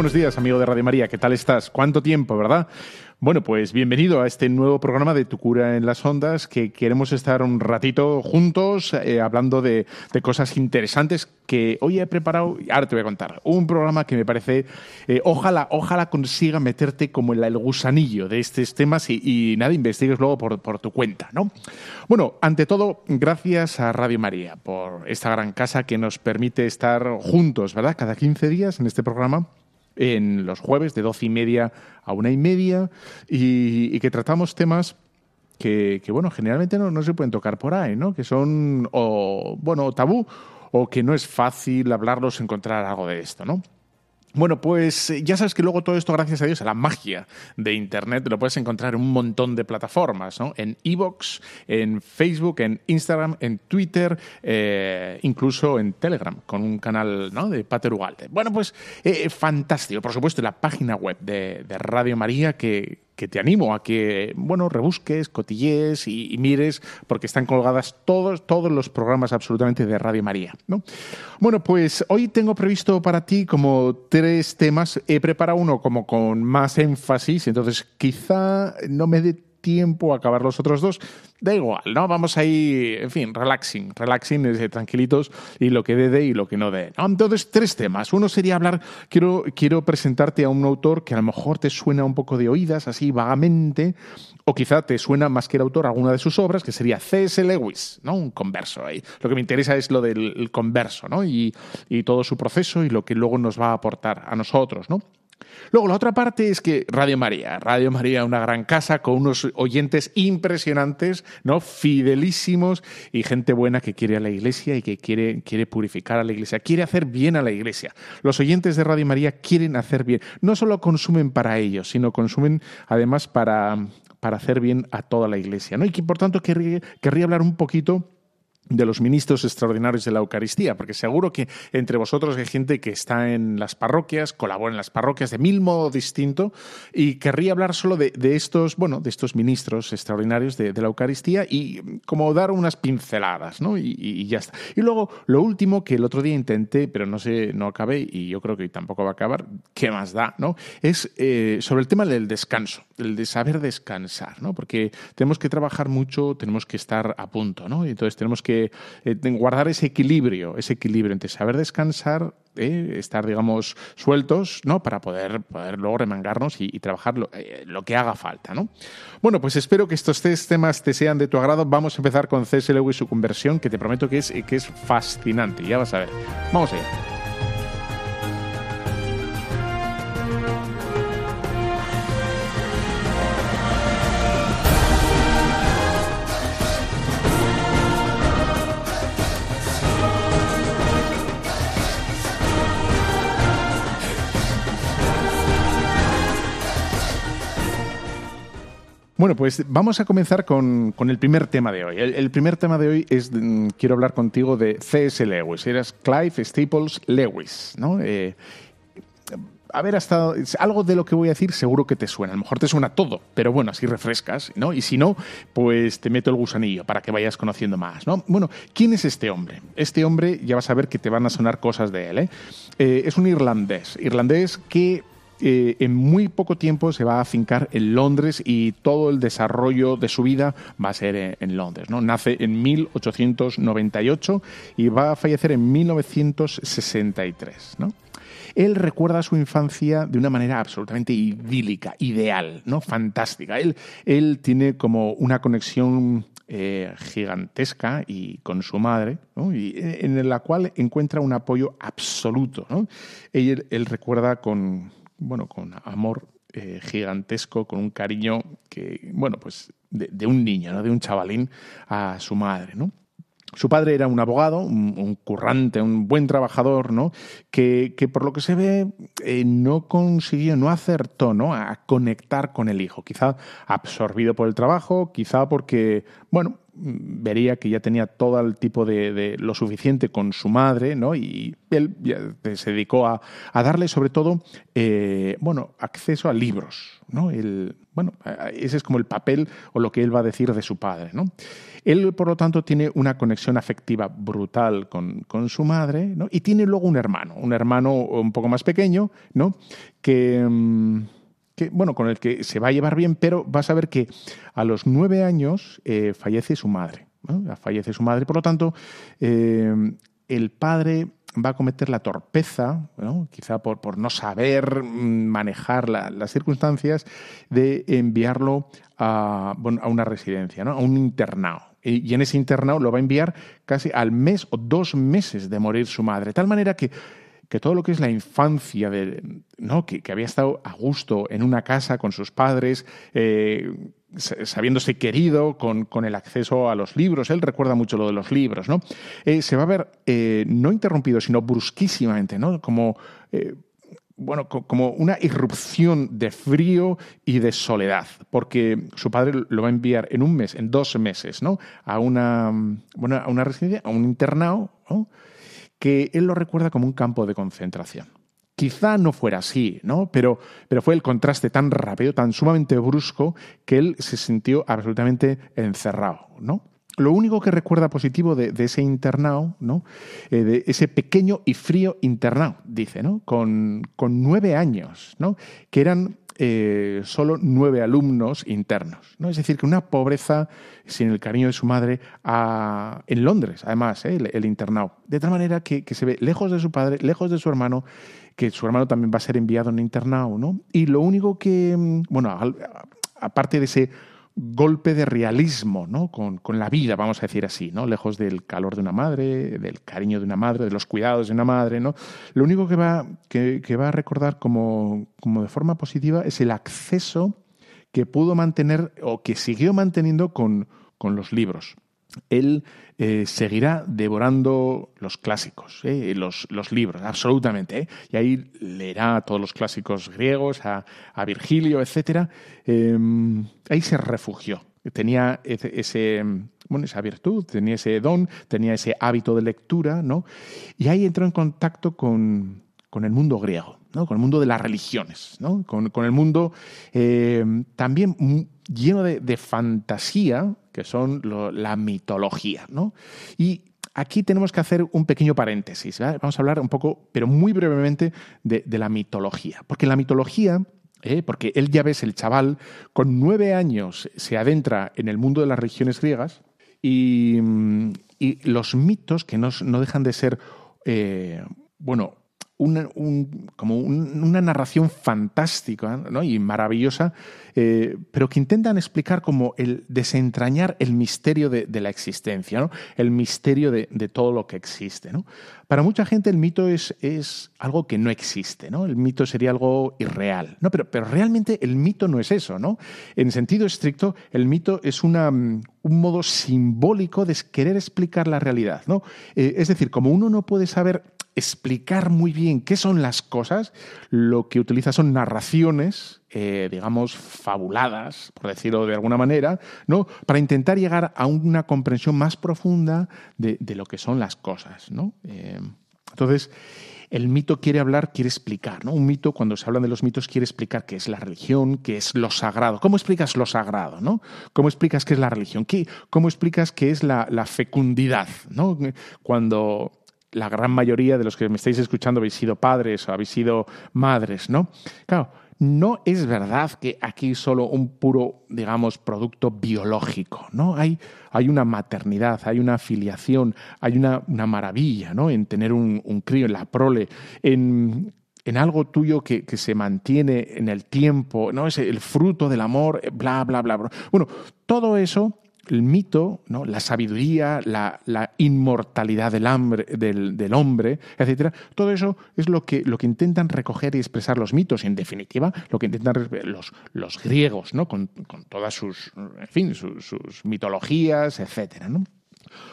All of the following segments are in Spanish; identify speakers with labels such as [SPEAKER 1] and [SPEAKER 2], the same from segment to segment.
[SPEAKER 1] Buenos días, amigo de Radio María. ¿Qué tal estás? ¿Cuánto tiempo, verdad? Bueno, pues bienvenido a este nuevo programa de Tu cura en las ondas, que queremos estar un ratito juntos eh, hablando de, cosas interesantes que hoy he preparado. Ahora te voy a contar. Un programa que me parece, eh, ojalá, ojalá consiga meterte como el, el gusanillo de estos temas y, nada, investigues luego por, por tu cuenta, ¿no? Bueno, ante todo, gracias a Radio María por esta gran casa que nos permite estar juntos, ¿verdad? Cada 15 días en este programa en los jueves de doce y media a una y media y, que tratamos temas que, bueno, generalmente no, no, se pueden tocar por ahí, ¿no? Que son, o, bueno, tabú o que no es fácil hablarlos, encontrar algo de esto, ¿no? Bueno, pues eh, ya sabes que luego todo esto, gracias a Dios, a la magia de Internet, lo puedes encontrar en un montón de plataformas, ¿no? En Evox, en Facebook, en Instagram, en Twitter, eh, incluso en Telegram, con un canal ¿no? de Pater Ugalde. Bueno, pues eh, fantástico. Por supuesto, la página web de Radio María que, que te animo a que, bueno, rebusques, cotillees y, mires, porque están colgadas todos, todos los programas absolutamente de Radio María. ¿no? Bueno, pues hoy tengo previsto para ti como tres temas. He preparado uno como con más énfasis, entonces quizá no me dé tiempo a acabar los otros dos, da igual, ¿no? Vamos ahí, en fin, relaxing, relaxing, eh, tranquilitos y lo que dé y lo que no dé. Entonces, tres temas. Uno sería hablar, quiero, quiero presentarte a un autor que a lo mejor te suena un poco de oídas, así vagamente, o quizá te suena más que el autor alguna de sus obras, que sería C.S. Lewis, ¿no? Un converso ahí. Lo que me interesa es lo del converso, ¿no? Y, y todo su proceso y lo que luego nos va a aportar a nosotros, ¿no? Luego, la otra parte es que Radio María, Radio María, una gran casa con unos oyentes impresionantes, ¿no? Fidelísimos y gente buena que quiere a la iglesia y que quiere, quiere purificar a la iglesia, quiere hacer bien a la iglesia. Los oyentes de Radio María quieren hacer bien. No solo consumen para ellos, sino consumen además para, para hacer bien a toda la iglesia, ¿no? Y que por tanto querría, querría hablar un poquito de los ministros extraordinarios de la Eucaristía, porque seguro que entre vosotros hay gente que está en las parroquias, colabora en las parroquias de mil modos distintos, y querría hablar solo de, estos, bueno, de estos ministros extraordinarios de, la Eucaristía y como dar unas pinceladas, ¿no? Y, ya está. Y luego, lo último que el otro día intenté, pero no sé, no acabé, y yo creo que tampoco va a acabar, ¿qué más da, no? Es eh, sobre el tema del descanso, el de saber descansar, ¿no? Porque tenemos que trabajar mucho, tenemos que estar a punto, ¿no? Y entonces tenemos que eh, guardar ese equilibrio, ese equilibrio entre saber descansar, eh, estar, digamos, sueltos, ¿no? Para poder, poder luego remangarnos y, trabajar eh, lo, que haga falta, ¿no? Bueno, pues espero que estos tres temas te sean de tu agrado. Vamos a empezar con C.S. y su conversión, que te prometo que es, que es fascinante. Ya vas a ver. Vamos allá. Bueno, pues vamos a comenzar con, el primer tema de hoy. El, primer tema de hoy es, mm, quiero hablar contigo de C.S. Lewis. Eras Clive Staples Lewis, ¿no? Eh, a ver, hasta algo de lo que voy a decir seguro que te suena. A lo mejor te suena todo, pero bueno, así refrescas, ¿no? Y si no, pues te meto el gusanillo para que vayas conociendo más, ¿no? Bueno, ¿quién es este hombre? Este hombre, ya vas a ver que te van a sonar cosas de él, ¿eh? eh es un irlandés, irlandés que eh, en muy poco tiempo se va a afincar en Londres y todo el desarrollo de su vida va a ser en, Londres. ¿no? Nace en 1898 y va a fallecer en 1963. ¿no? Él recuerda su infancia de una manera absolutamente idílica, ideal, ¿no? fantástica. Él, él tiene como una conexión eh, gigantesca y con su madre, y, eh, en la cual encuentra un apoyo absoluto. Él, él, recuerda con, bueno, con amor eh, gigantesco, con un cariño que, bueno, pues de, un niño, ¿no? de un chavalín a su madre, ¿no? su padre era un abogado, un, currante, un buen trabajador, ¿no? Que, por lo que se ve eh, no consiguió, no acertó, ¿no? A conectar con el hijo. Quizá absorbido por el trabajo, quizá porque, bueno, vería que ya tenía todo el tipo de, lo suficiente con su madre, ¿no? Y él se dedicó a, darle sobre todo, eh, bueno, acceso a libros, ¿no? El, bueno, ese es como el papel o lo que él va a decir de su padre, ¿no? Él, por lo tanto, tiene una conexión afectiva brutal con, su madre, ¿no? Y tiene luego un hermano, un hermano un poco más pequeño, ¿no? Que... Bueno, con el que se va a llevar bien, pero vas a ver que a los nueve años eh, fallece su madre. Fallece su madre, por lo tanto, eh, el padre va a cometer la torpeza, quizá por, no saber mm, manejar las circunstancias, de enviarlo a, a una residencia, ¿no? a un internado. Y en ese internado lo va a enviar casi al mes o dos meses de morir su madre. De tal manera que que todo lo que es la infancia, de, ¿no? que, había estado a gusto en una casa con sus padres, eh, sabiéndose querido con, con, el acceso a los libros, él recuerda mucho lo de los libros, ¿no? Eh, se va a ver eh, no interrumpido, sino brusquísimamente, ¿no? como bueno, como una irrupción de frío y de soledad, porque su padre lo va a enviar en un mes, en dos meses, ¿no? A una, bueno, a una residencia, a un internado, ¿no? Que él lo recuerda como un campo de concentración. Quizá no fuera así, ¿no? Pero, pero fue el contraste tan rápido, tan sumamente brusco, que él se sintió absolutamente encerrado, ¿no? Lo único que recuerda positivo de, ese internado, ¿no? Eh, de ese pequeño y frío internado, dice, ¿no? Con, con nueve años, ¿no? Que eran eh, solo nueve alumnos internos. ¿no? Es decir, que una pobreza sin el cariño de su madre en Londres, además, ¿eh? el, internado. De tal manera que, se ve lejos de su padre, lejos de su hermano, que su hermano también va a ser enviado en internado. ¿no? Y lo único que, mm, bueno, aparte de ese golpe de realismo ¿no? con, la vida, vamos a decir así, ¿no? lejos del calor de una madre, del cariño de una madre, de los cuidados de una madre. ¿no? Lo único que va, que, va a recordar como, como, de forma positiva es el acceso que pudo mantener o que siguió manteniendo con, con los libros él eh, seguirá devorando los clásicos, eh, los, libros, absolutamente. Eh. Y ahí leerá todos los clásicos griegos, a, Virgilio, etc. Em, ahí se refugió. Tenía esa virtud, tenía ese don, tenía ese hábito de lectura, ¿no? Y ahí entró en contacto con, el mundo griego, ¿no? con el mundo de las religiones, ¿no? con, el mundo también lleno de fantasía, son la mitología. ¿no? Y aquí tenemos que hacer un pequeño paréntesis. Vamos a hablar un poco, pero muy brevemente, de, la mitología. Porque la mitología ¿eh? porque él ya ves, el chaval, con nueve años se adentra en el mundo de las religiones griegas y, los mitos, que no, dejan de ser, eh, bueno, una, como una narración fantástica y maravillosa, eh, pero que intentan explicar como el desentrañar el misterio de, la existencia, ¿no? el misterio de, todo lo que existe. ¿no? Para mucha gente el mito es, es algo que no existe, ¿no? el mito sería algo irreal, ¿no? pero, pero realmente el mito no es eso. ¿no? En sentido estricto, el mito es una, un modo simbólico de querer explicar la realidad. ¿no? Eh, es decir, como uno no puede saber explicar muy bien qué son las cosas, lo que utiliza son narraciones, eh, digamos, fabuladas, por decirlo de alguna manera, ¿no? para intentar llegar a una comprensión más profunda de, lo que son las cosas. ¿no? Eh, entonces, el mito quiere hablar, quiere explicar. ¿no? Un mito, cuando se habla de los mitos, quiere explicar qué es la religión, qué es lo sagrado. ¿Cómo explicas lo sagrado? ¿no? ¿Cómo explicas qué es la religión? ¿Qué, ¿Cómo explicas qué es la, la fecundidad? ¿no? Cuando la gran mayoría de los que me estáis escuchando habéis sido padres o habéis sido madres, ¿no? Claro, no es verdad que aquí solo un puro, digamos, producto biológico, ¿no? Hay, hay una maternidad, hay una filiación, hay una, maravilla, ¿no? En tener un, crío, en la prole, en, algo tuyo que, que, se mantiene en el tiempo, ¿no? Es el fruto del amor, bla, bla. bla. Bueno, todo eso el mito, ¿no? la sabiduría, la, inmortalidad del, hambre, del, hombre, etc. Todo eso es lo que, lo que intentan recoger y expresar los mitos, en definitiva, lo que intentan los, los griegos, ¿no? con, todas sus, en fin, sus, mitologías, etc.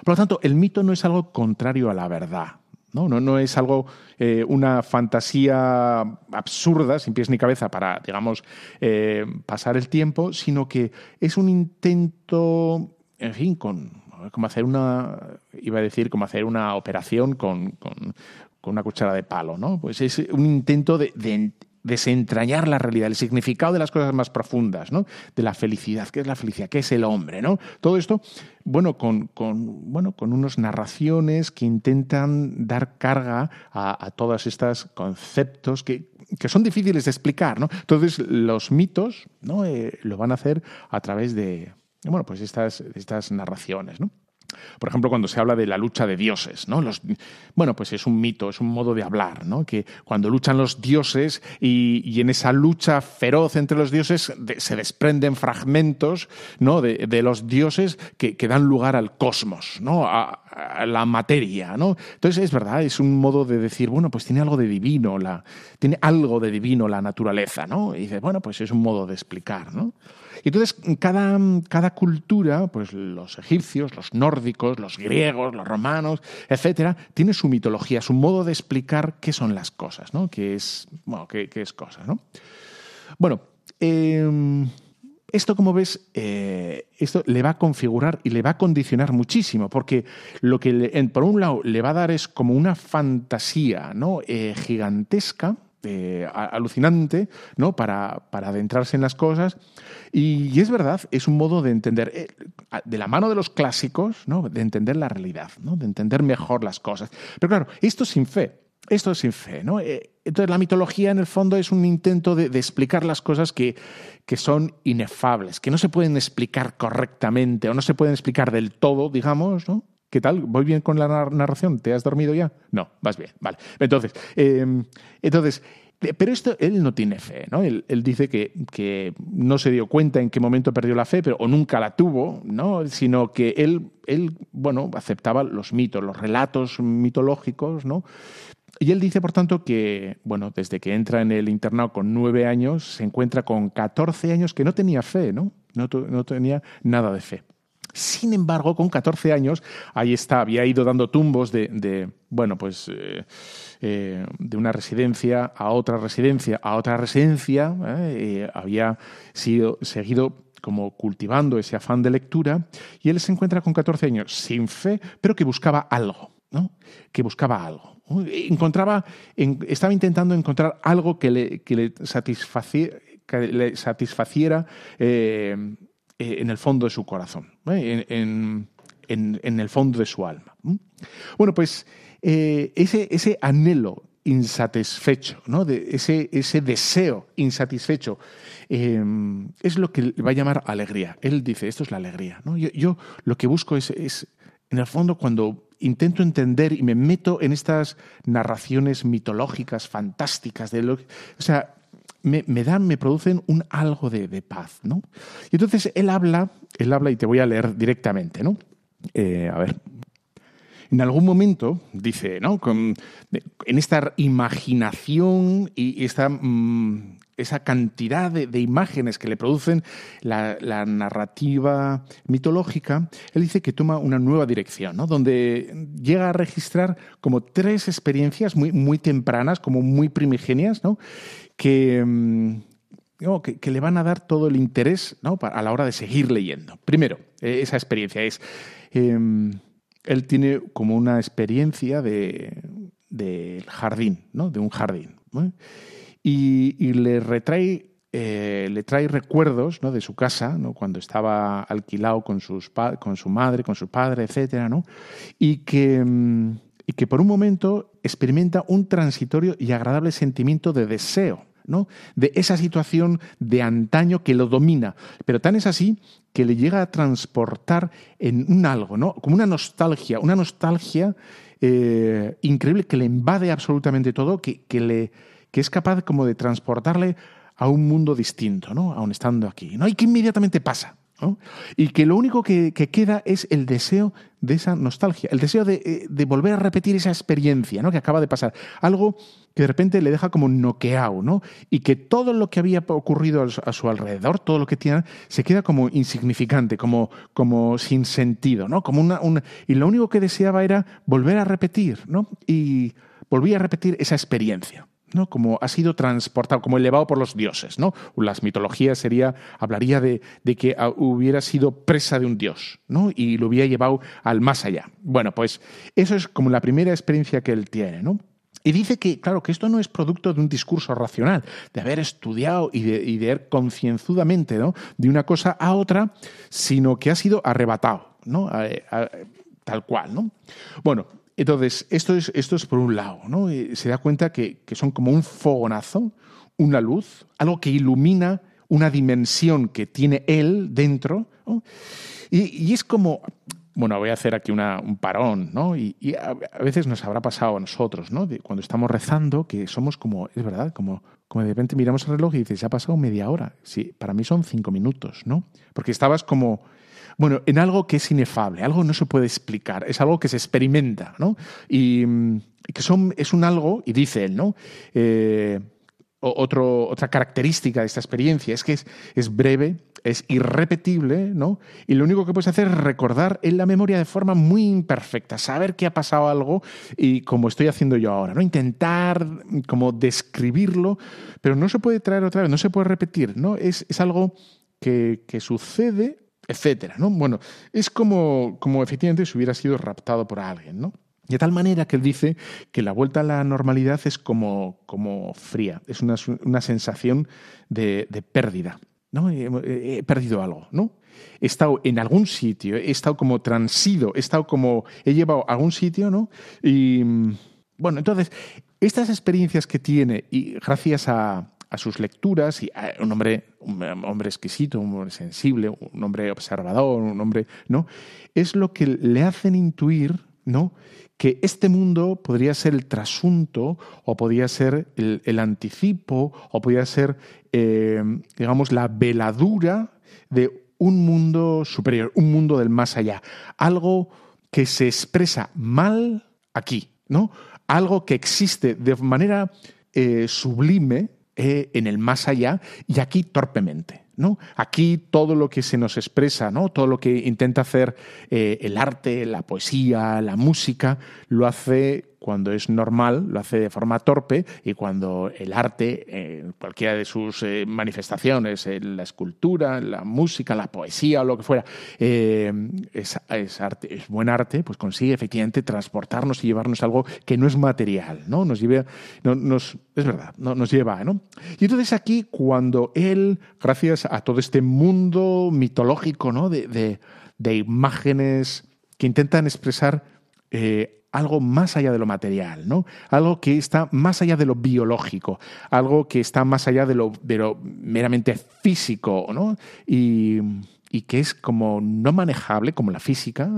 [SPEAKER 1] Por lo tanto, el mito no es algo contrario a la verdad. No, no, no es algo, eh, una fantasía absurda, sin pies ni cabeza, para, digamos, eh, pasar el tiempo, sino que es un intento, en fin, con, como hacer una, iba a decir, como hacer una operación con, con, una cuchara de palo, ¿no? Pues es un intento de, de, desentrañar la realidad, el significado de las cosas más profundas, ¿no? De la felicidad, ¿qué es la felicidad? ¿Qué es el hombre? ¿no? Todo esto, bueno, con, con bueno, con unas narraciones que intentan dar carga a, todos estos conceptos que, que, son difíciles de explicar, ¿no? Entonces, los mitos, ¿no? Eh, lo van a hacer a través de, bueno, pues estas, estas narraciones, ¿no? Por ejemplo, cuando se habla de la lucha de dioses, ¿no? Los, bueno, pues es un mito, es un modo de hablar, ¿no? Que cuando luchan los dioses y, en esa lucha feroz entre los dioses se desprenden fragmentos, ¿no? De, los dioses que, dan lugar al cosmos, ¿no? A, la materia, ¿no? Entonces es verdad, es un modo de decir, bueno, pues tiene algo de divino, la, tiene algo de divino la naturaleza, ¿no? Y dice, bueno, pues es un modo de explicar, ¿no? Y entonces, cada, cada cultura, pues los egipcios, los nórdicos, los griegos, los romanos, etcétera, tiene su mitología, su modo de explicar qué son las cosas, ¿no? Qué es, bueno, qué, es cosa, ¿no? Bueno, em, esto, como ves, eh, esto le va a configurar y le va a condicionar muchísimo, porque lo que, por un lado, le va a dar es como una fantasía ¿no? Eh, gigantesca, alucinante, ¿no? Para, para, adentrarse en las cosas. Y, es verdad, es un modo de entender, eh, de la mano de los clásicos, ¿no? De entender la realidad, ¿no? De entender mejor las cosas. Pero claro, esto sin fe. Esto es sin fe, ¿no? Eh, entonces la mitología en el fondo es un intento de, explicar las cosas que, que, son inefables, que no se pueden explicar correctamente o no se pueden explicar del todo, digamos, ¿no? ¿Qué tal? ¿Voy bien con la narración? ¿Te has dormido ya? No, vas bien, vale. Entonces, em, entonces pero esto él no tiene fe, ¿no? Él, dice que, que, no se dio cuenta en qué momento perdió la fe, pero, o nunca la tuvo, ¿no? Sino que él, él, bueno, aceptaba los mitos, los relatos mitológicos, ¿no? Y él dice, por tanto, que, bueno, desde que entra en el internado con nueve años, se encuentra con catorce años que no tenía fe, ¿no? No, no tenía nada de fe. Sin embargo, con 14 años, ahí está, había ido dando tumbos de, bueno, pues eh, eh, de una residencia a otra residencia a otra residencia, ¿eh? había sido seguido como cultivando ese afán de lectura, y él se encuentra con 14 años sin fe, pero que buscaba algo, ¿no? Que buscaba algo. Encontraba, estaba intentando encontrar algo que le, que le, que le satisfaciera en el fondo de su corazón, ¿eh? en, el fondo de su alma. Bueno, pues eh, ese, ese anhelo insatisfecho, ¿no? ese, ese deseo insatisfecho, es lo que va a llamar alegría. Él dice, esto es la alegría. ¿no? Yo, lo que busco es, es, en el fondo, cuando intento entender y me meto en estas narraciones mitológicas, fantásticas, de lo, o sea, me, dan, me producen un algo de, paz, ¿no? Y entonces él habla, él habla y te voy a leer directamente, ¿no? Eh, a ver. En algún momento, dice, ¿no? Con, en esta imaginación y esta, mm, esa cantidad de, imágenes que le producen la, narrativa mitológica, él dice que toma una nueva dirección, ¿no? donde llega a registrar como tres experiencias muy, muy tempranas, como muy primigenias, ¿no? Mm, que, que, le van a dar todo el interés ¿no? a la hora de seguir leyendo. Primero, eh, esa experiencia es, em, él tiene como una experiencia del de jardín, ¿no? de un jardín, y, le retrae eh, le trae recuerdos ¿no? de su casa, ¿no? cuando estaba alquilado con, sus con su madre, con su padre, etc. ¿no? Y, que, mm, y que por un momento experimenta un transitorio y agradable sentimiento de deseo de esa situación de antaño que lo domina. Pero tan es así que le llega a transportar en un algo, ¿no? como una nostalgia, una nostalgia eh, increíble que le invade absolutamente todo, que, le, que es capaz como de transportarle a un mundo distinto, ¿no? aun estando aquí. ¿no? ¿Y qué inmediatamente pasa? Y que lo único que, queda es el deseo de esa nostalgia, el deseo de, de, volver a repetir esa experiencia ¿no? que acaba de pasar. Algo que de repente le deja como noqueado, ¿no? Y que todo lo que había ocurrido a su alrededor, todo lo que tiene, se queda como insignificante, como, como sin sentido, ¿no? Como una, una, y lo único que deseaba era volver a repetir, ¿no? Y volvía a repetir esa experiencia. ¿No? como ha sido transportado, como elevado por los dioses. ¿no? Las mitologías sería, hablaría de, que hubiera sido presa de un dios ¿no? y lo hubiera llevado al más allá. Bueno, pues eso es como la primera experiencia que él tiene. ¿no? Y dice que, claro, que esto no es producto de un discurso racional, de haber estudiado y de, ir concienzudamente ¿no? de una cosa a otra, sino que ha sido arrebatado, ¿no? tal cual. ¿no? Bueno, entonces, esto es, esto es por un lado, ¿no? Eh, se da cuenta que, son como un fogonazo, una luz, algo que ilumina una dimensión que tiene él dentro. Y, es como, bueno, voy a hacer aquí un parón, ¿no? Y, a, veces nos habrá pasado a nosotros, ¿no? cuando estamos rezando, que somos como, es verdad, como, como de repente miramos el reloj y dices, ya ha pasado media hora. Sí, para mí son cinco minutos, ¿no? Porque estabas como bueno, en algo que es inefable, algo no se puede explicar, es algo que se experimenta, ¿no? Y, que son, es un algo, y dice él, ¿no? Eh, otra característica de esta experiencia es que es, es, breve, es irrepetible, ¿no? Y lo único que puedes hacer es recordar en la memoria de forma muy imperfecta, saber que ha pasado algo y como estoy haciendo yo ahora, ¿no? Intentar como describirlo, pero no se puede traer otra vez, no se puede repetir, ¿no? Es, es algo que, que sucede etcétera, ¿no? Bueno, es como, como efectivamente si hubiera sido raptado por alguien, ¿no? De tal manera que él dice que la vuelta a la normalidad es como, como fría, es una, una sensación de, de, pérdida. ¿no? He, perdido algo, ¿no? He estado en algún sitio, he estado como transido, he estado como, he llevado a algún sitio, ¿no? Y bueno, entonces, estas experiencias que tiene, y gracias a, a sus lecturas y un hombre, un hombre exquisito, un hombre sensible, un hombre observador, un hombre, ¿no? Es lo que le hacen intuir, ¿no? Que este mundo podría ser el trasunto o podría ser el, anticipo o podría ser, eh, digamos, la veladura de un mundo superior, un mundo del más allá. Algo que se expresa mal aquí, ¿no? Algo que existe de manera eh, sublime, eh, en el más allá y aquí torpemente. ¿no? Aquí todo lo que se nos expresa, ¿no? todo lo que intenta hacer eh, el arte, la poesía, la música, lo hace cuando es normal, lo hace de forma torpe y cuando el arte, en cualquiera de sus eh, manifestaciones, la escultura, la música, la poesía o lo que fuera, eh, es, arte, es buen arte, pues consigue efectivamente transportarnos y llevarnos algo que no es material, ¿no? Nos lleva, nos, es verdad, no, nos lleva, ¿no? Y entonces aquí, cuando él, gracias a todo este mundo mitológico, ¿no? De, imágenes que intentan expresar eh, algo más allá de lo material, ¿no? Algo que está más allá de lo biológico, algo que está más allá de lo, meramente físico, ¿no? Y, que es como no manejable, como la física,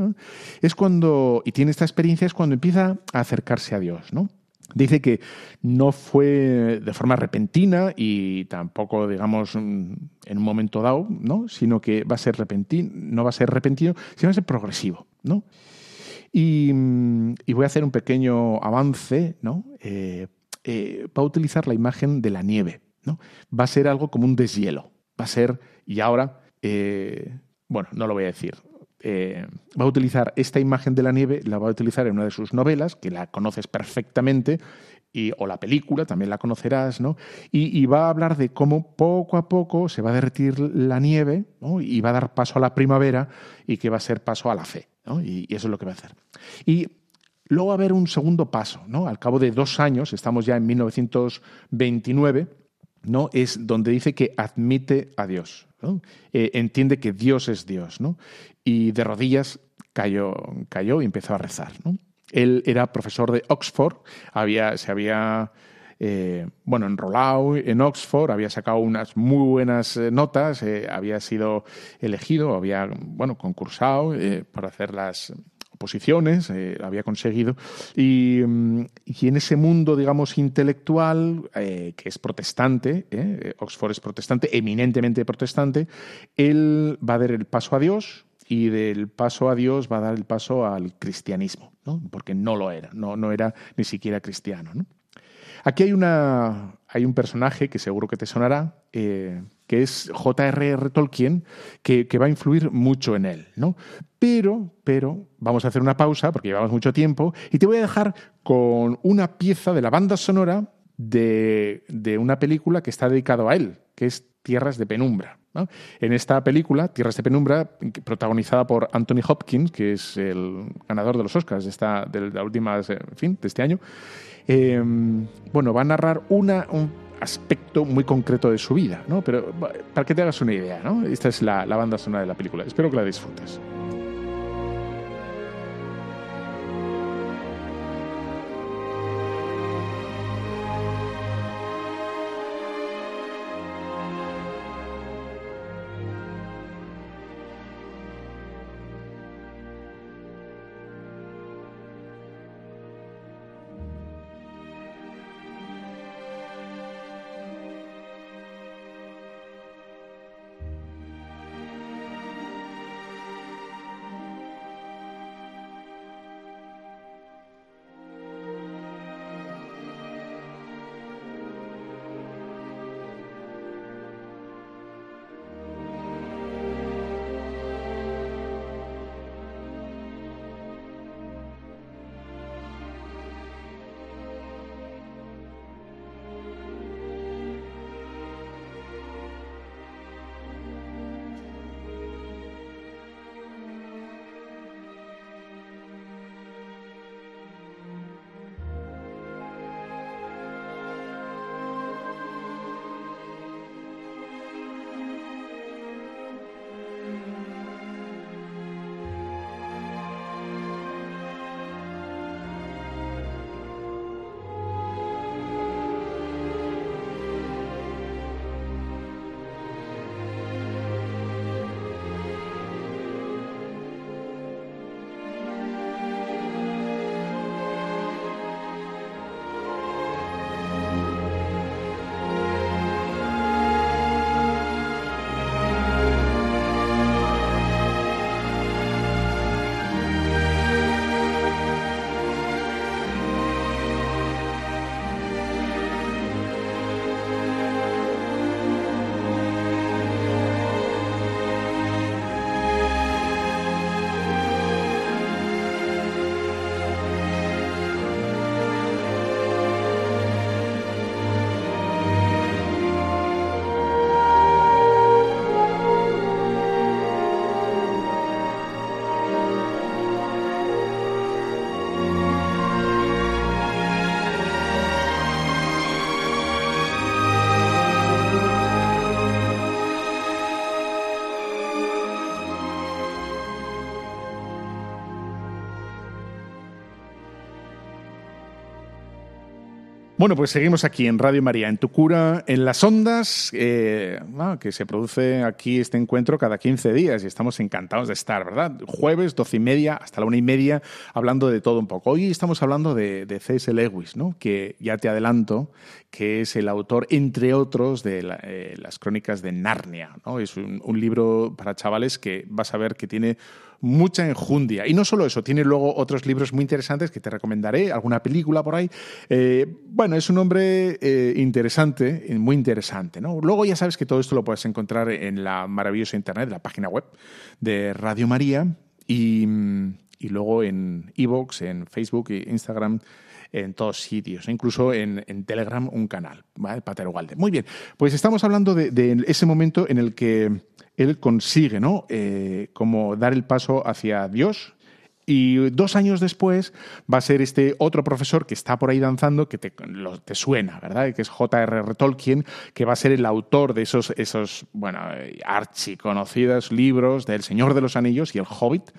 [SPEAKER 1] es cuando, y tiene esta experiencia, es cuando empieza a acercarse a Dios, ¿no? Dice que no fue de forma repentina y tampoco, digamos, en un momento dado, ¿no? Sino que va a ser repentino, no va a ser repentino, sino va a ser progresivo, ¿no? Mm, y, voy a hacer un pequeño avance, ¿no? Eh, eh, va a utilizar la imagen de la nieve, ¿no? Va a ser algo como un deshielo. Va a ser, y ahora, eh, bueno, no lo voy a decir. va a utilizar esta imagen de la nieve, la va a utilizar en una de sus novelas, que la conoces perfectamente, y, o la película, también la conocerás, ¿no? Y, va a hablar de cómo poco a poco se va a derretir la nieve ¿no? y va a dar paso a la primavera y que va a ser paso a la fe. Y, eso es lo que va a hacer. Y luego va a haber un segundo paso, ¿no? Al cabo de dos años, estamos ya en 1929, ¿no? Es donde dice que admite a Dios, eh, entiende que Dios es Dios, ¿no? Y de rodillas cayó, cayó y empezó a rezar, ¿no? Él era profesor de Oxford, había, se había eh, bueno, enrolado en Oxford, había sacado unas muy buenas eh, notas, eh, había sido elegido, había, bueno, concursado para hacer las oposiciones, eh, había conseguido, y, mm, y, en ese mundo, digamos, intelectual, que es protestante, Oxford es protestante, eminentemente protestante, él va a dar el paso a Dios y del paso a Dios va a dar el paso al cristianismo, ¿no? porque no lo era, no, no era ni siquiera cristiano. ¿no? Aquí hay, una, hay un personaje que seguro que te sonará, eh, que es J.R.R. Tolkien, que, va a influir mucho en él. ¿no? Pero, pero, vamos a hacer una pausa porque llevamos mucho tiempo y te voy a dejar con una pieza de la banda sonora de, de una película que está dedicado a él, que es Tierras de Penumbra. En esta película, Tierras de Penumbra, protagonizada por Anthony Hopkins, que es el ganador de los Oscars esta, de la última, fin, de este año, eh, bueno, va a narrar una, un aspecto muy concreto de su vida, ¿no? Pero para que te hagas una idea, ¿no? Esta es la banda sonora de la película. Espero que la disfrutes. Bueno, pues seguimos aquí en Radio María, en Tu Cura, en las ondas, eh, que se produce aquí este encuentro cada 15 días y estamos encantados de estar, ¿verdad? Jueves, doce y media, hasta la una y media, hablando de todo un poco. Hoy estamos hablando de, de C.S. Lewis, ¿no? Que ya te adelanto que es el autor, entre otros, de eh, las crónicas de Narnia, ¿no? Es un, un libro para chavales que vas a ver que tiene mucha enjundia. Y no solo eso, tiene luego otros libros muy interesantes que te recomendaré, alguna película por ahí. Eh, bueno, es un hombre eh, interesante, muy interesante. ¿no? Luego ya sabes que todo esto lo puedes encontrar en la maravillosa internet, la página web de Radio María y, y luego en Evox, en Facebook e Instagram en todos sitios, incluso en, Telegram un canal, ¿vale? Pater Ugalde. Muy bien, pues estamos hablando de, ese momento en el que él consigue, ¿no? Eh, como dar el paso hacia Dios. Y dos años después va a ser este otro profesor que está por ahí danzando, que te, suena, ¿verdad? Que es J.R.R. Tolkien, que va a ser el autor de esos, esos bueno, archiconocidos libros del Señor de los Anillos y el Hobbit,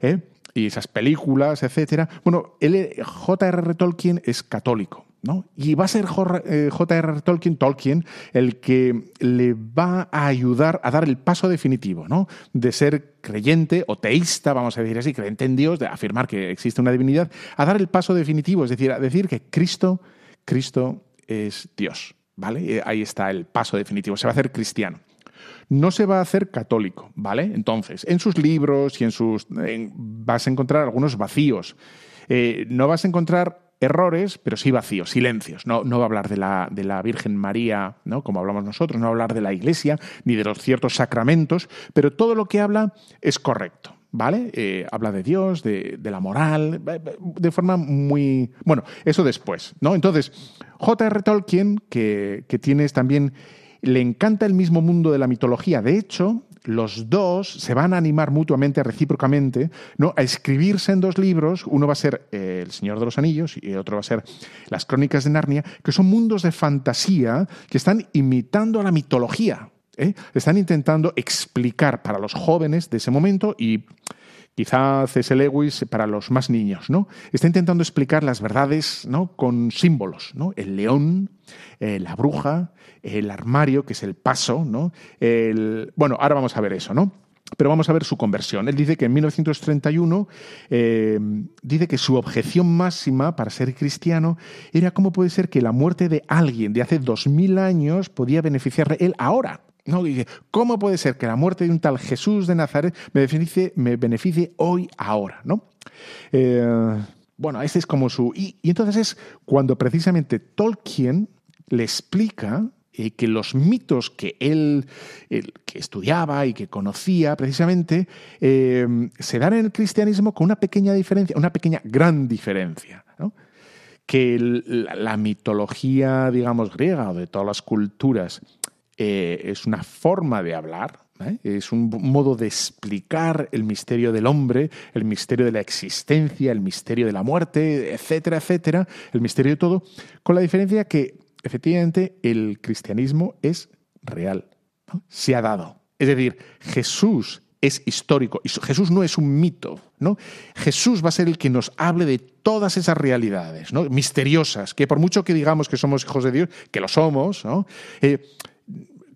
[SPEAKER 1] ¿eh? Y esas películas, etcétera. Bueno, J.R.R. Tolkien es católico ¿no? Y va a ser J.R.R. Tolkien, Tolkien el que le va a ayudar a dar el paso definitivo, ¿no? De ser creyente o teísta, vamos a decir así, creyente en Dios, de afirmar que existe una divinidad, a dar el paso definitivo, es decir, a decir que Cristo, Cristo es Dios, ¿vale? Ahí está el paso definitivo, se va a hacer cristiano no se va a hacer católico, ¿vale? Entonces, en sus libros y en sus... vas a encontrar algunos vacíos. Eh, no vas a encontrar errores, pero sí vacíos, silencios. No, no va a hablar de la, de la, Virgen María, ¿no? como hablamos nosotros, no va a hablar de la Iglesia ni de los ciertos sacramentos, pero todo lo que habla es correcto. ¿Vale? Eh, habla de Dios, de, la moral, de forma muy. Bueno, eso después, ¿no? Entonces, J.R. Tolkien, que, que tienes también le encanta el mismo mundo de la mitología. De hecho, los dos se van a animar mutuamente, recíprocamente, ¿no? a escribirse en dos libros. Uno va a ser eh, El Señor de los Anillos y el otro va a ser Las Crónicas de Narnia, que son mundos de fantasía que están imitando a la mitología. ¿eh? Están intentando explicar para los jóvenes de ese momento y quizá C.S. Lewis para los más niños, ¿no? Está intentando explicar las verdades, ¿no? Con símbolos, ¿no? El león, eh, la bruja, el armario, que es el paso, ¿no? El... Bueno, ahora vamos a ver eso, ¿no? Pero vamos a ver su conversión. Él dice que en 1931 eh, dice que su objeción máxima para ser cristiano era cómo puede ser que la muerte de alguien de hace dos mil años podía beneficiarle él ahora. No, dice, ¿cómo puede ser que la muerte de un tal Jesús de Nazaret me beneficie, hoy, ahora? ¿no? Eh, bueno, ese es como su... Y, entonces es cuando precisamente Tolkien le explica eh, que los mitos que él que estudiaba y que conocía precisamente eh, se dan en el cristianismo con una pequeña diferencia, una pequeña gran diferencia. Que la mitología, digamos, griega o de todas las culturas eh, es una forma de hablar, ¿eh? es un modo de explicar el misterio del hombre, el misterio de la existencia, el misterio de la muerte, etcétera, etcétera, el misterio de todo, con la diferencia que efectivamente el cristianismo es real, se ha dado. Es decir, Jesús es histórico. Jesús no es un mito, ¿no? Jesús va a ser el que nos hable de todas esas realidades, ¿no? Misteriosas, que por mucho que digamos que somos hijos de Dios, que lo somos, ¿no? Eh,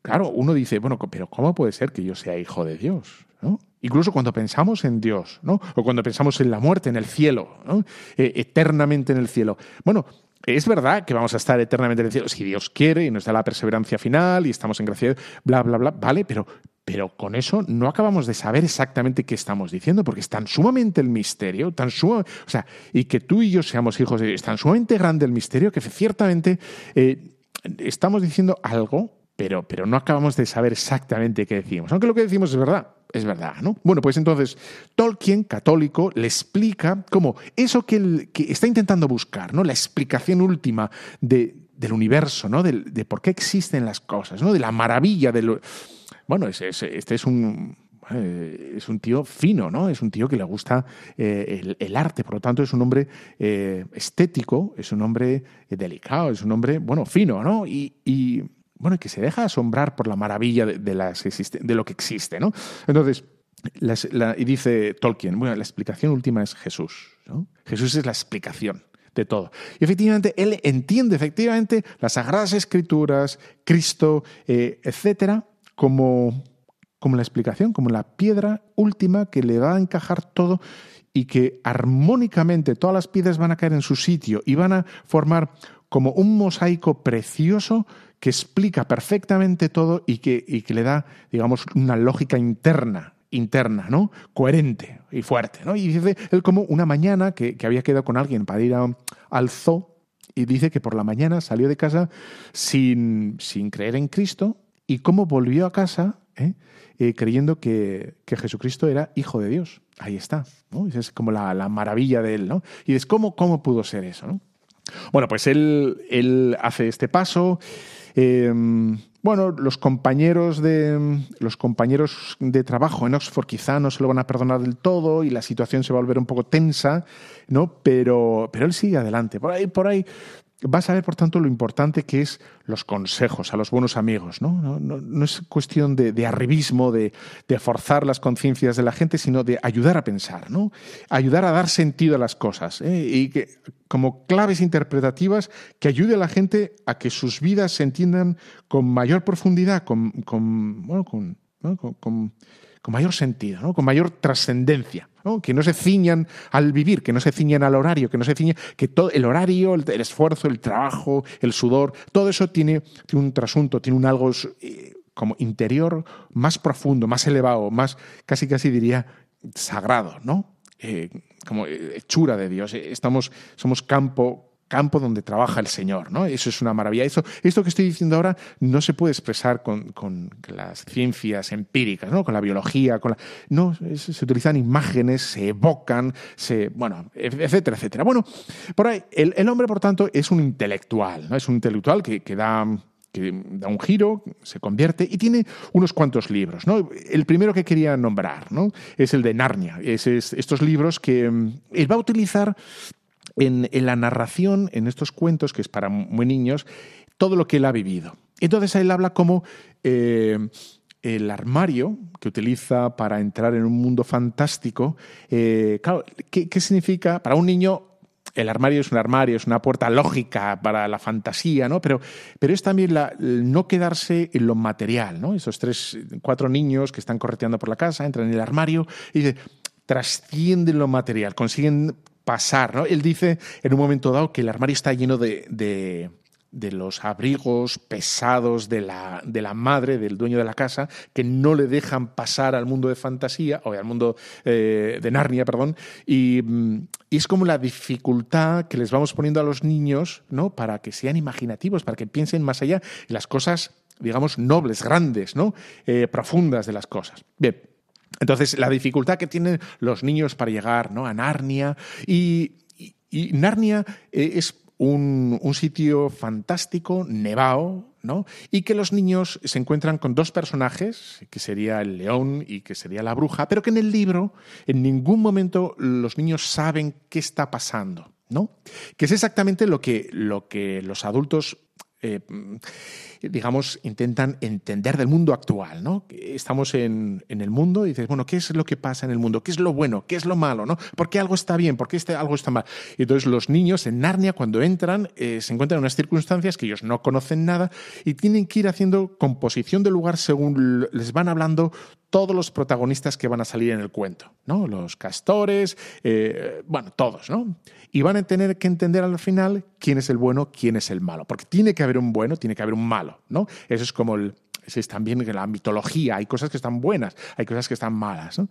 [SPEAKER 1] claro, uno dice, bueno, pero ¿cómo puede ser que yo sea hijo de Dios? ¿no? Incluso cuando pensamos en Dios, ¿no? O cuando pensamos en la muerte, en el cielo. Eh, eternamente en el cielo. Bueno, es verdad que vamos a estar eternamente en el cielo si Dios quiere y nos da la perseverancia final y estamos en gracia, bla, bla, bla, vale, pero, pero con eso no acabamos de saber exactamente qué estamos diciendo, porque es tan sumamente el misterio, tan o sea, y que tú y yo seamos hijos de Dios, es tan sumamente grande el misterio que ciertamente eh, estamos diciendo algo pero, pero no acabamos de saber exactamente qué decimos. Aunque lo que decimos es verdad, es verdad, ¿no? Bueno, pues entonces Tolkien, católico, le explica cómo eso que, que está intentando buscar, ¿no? La explicación última de, del universo, ¿no? De, de, por qué existen las cosas, ¿no? De la maravilla de lo... Bueno, este es un, eh, es un tío fino, ¿no? Es un tío que le gusta eh, el, arte, por lo tanto es un hombre eh, estético, es un hombre delicado, es un hombre, bueno, fino, ¿no? y bueno, que se deja asombrar por la maravilla de, lo que existe, ¿no? Entonces, y dice Tolkien, bueno, la explicación última es Jesús. Jesús es la explicación de todo. Y efectivamente, él entiende efectivamente las Sagradas Escrituras, Cristo, eh, etcétera, como, como la explicación, como la piedra última que le va a encajar todo y que armónicamente todas las piedras van a caer en su sitio y van a formar como un mosaico precioso que explica perfectamente todo y que, y que le da, digamos, una lógica interna, interna, ¿no? Coherente y fuerte, ¿no? Y dice él como una mañana que, había quedado con alguien para ir al zoo y dice que por la mañana salió de casa sin, sin creer en Cristo y cómo volvió a casa ¿eh? Eh, creyendo que, que, Jesucristo era hijo de Dios. Ahí está, ¿no? Es como la, la, maravilla de él, ¿no? Y es ¿cómo, cómo pudo ser eso, ¿no? Bueno, pues él, él hace este paso Em, bueno, los compañeros, de, los compañeros de trabajo en Oxford quizá no se lo van a perdonar del todo y la situación se va a volver un poco tensa, ¿no? Pero, pero él sigue adelante. Por ahí, por ahí vas a ver, por tanto, lo importante que es los consejos a los buenos amigos. No, no, es cuestión de, arribismo, de, forzar las conciencias de la gente, sino de ayudar a pensar, ¿no? ayudar a dar sentido a las cosas ¿eh? y que, como claves interpretativas que ayude a la gente a que sus vidas se entiendan con mayor profundidad, con, con, bueno, con, con mayor sentido, con mayor trascendencia, que no se ciñan al vivir, que no se ciñan al horario, que no se ciñan, que todo el horario, el, esfuerzo, el trabajo, el sudor, todo eso tiene, un trasunto, tiene un algo eh, como interior más profundo, más elevado, más casi casi diría sagrado, ¿no? Eh, como hechura de Dios. Estamos, somos campo, campo donde trabaja el Señor, ¿no? Eso es una maravilla. Eso, esto que estoy diciendo ahora no se puede expresar con, las ciencias empíricas, ¿no? Con la biología, con la... No, se utilizan imágenes, se evocan, se... Bueno, etcétera, etcétera. Bueno, por ahí, el, hombre, por tanto, es un intelectual, ¿no? Es un intelectual que, da que da un giro, se convierte y tiene unos cuantos libros. ¿no? El primero que quería nombrar ¿no? es el de Narnia. Es, estos libros que mm, él va a utilizar en, la narración, en estos cuentos, que es para muy niños, todo lo que él ha vivido. Entonces él habla como eh, el armario que utiliza para entrar en un mundo fantástico. Eh, ¿qué, significa? Para un niño el armario es un armario, es una puerta lógica para la fantasía, ¿no? Pero, pero es también la, no quedarse en lo material, ¿no? Esos tres, cuatro niños que están correteando por la casa, entran en el armario y dicen, trascienden lo material, consiguen pasar. ¿no? Él dice en un momento dado que el armario está lleno de, de, los abrigos pesados de la, de la, madre, del dueño de la casa, que no le dejan pasar al mundo de fantasía, o al mundo eh, de Narnia, perdón, y, y, es como la dificultad que les vamos poniendo a los niños, ¿no? Para que sean imaginativos, para que piensen más allá en las cosas, digamos, nobles, grandes, ¿no? Eh, profundas de las cosas. Bien, entonces, la dificultad que tienen los niños para llegar ¿no? a Narnia. Y, Narnia eh, es un, sitio fantástico, nevado, ¿no? Y que los niños se encuentran con dos personajes, que sería el león y que sería la bruja, pero que en el libro en ningún momento los niños saben qué está pasando, ¿no? Que es exactamente lo que, lo que los adultos eh, digamos, intentan entender del mundo actual, ¿no? Estamos en, el mundo y dices, bueno, ¿qué es lo que pasa en el mundo? ¿Qué es lo bueno? ¿Qué es lo malo? ¿no? ¿Por qué algo está bien? ¿Por qué este, algo está mal? Y entonces los niños en Narnia, cuando entran, eh, se encuentran en unas circunstancias que ellos no conocen nada y tienen que ir haciendo composición del lugar según les van hablando todos los protagonistas que van a salir en el cuento, ¿no? Los castores, eh, bueno, todos, ¿no? Y van a tener que entender al final quién es el bueno, quién es el malo, porque tiene que haber un bueno, tiene que haber un malo, ¿no? Eso es como el, es también la mitología, hay cosas que están buenas, hay cosas que están malas, ¿no?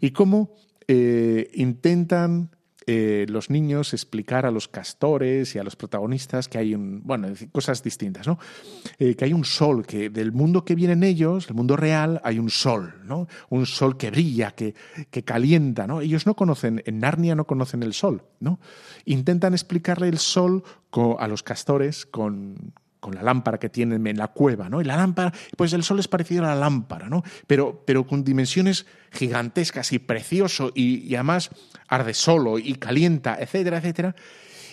[SPEAKER 1] Y cómo eh, intentan eh, los niños explicar a los castores y a los protagonistas que hay un, bueno, cosas distintas, ¿no? Eh, que hay un sol, que del mundo que vienen ellos, el mundo real, hay un sol, ¿no? Un sol que brilla, que, que calienta, ¿no? Ellos no conocen, en Narnia no conocen el sol, ¿no? Intentan explicarle el sol a los castores con, con la lámpara que tienen en la cueva, ¿no? Y la lámpara, pues el sol es parecido a la lámpara, ¿no? Pero, pero con dimensiones gigantescas y precioso y, además arde solo y calienta, etcétera, etcétera.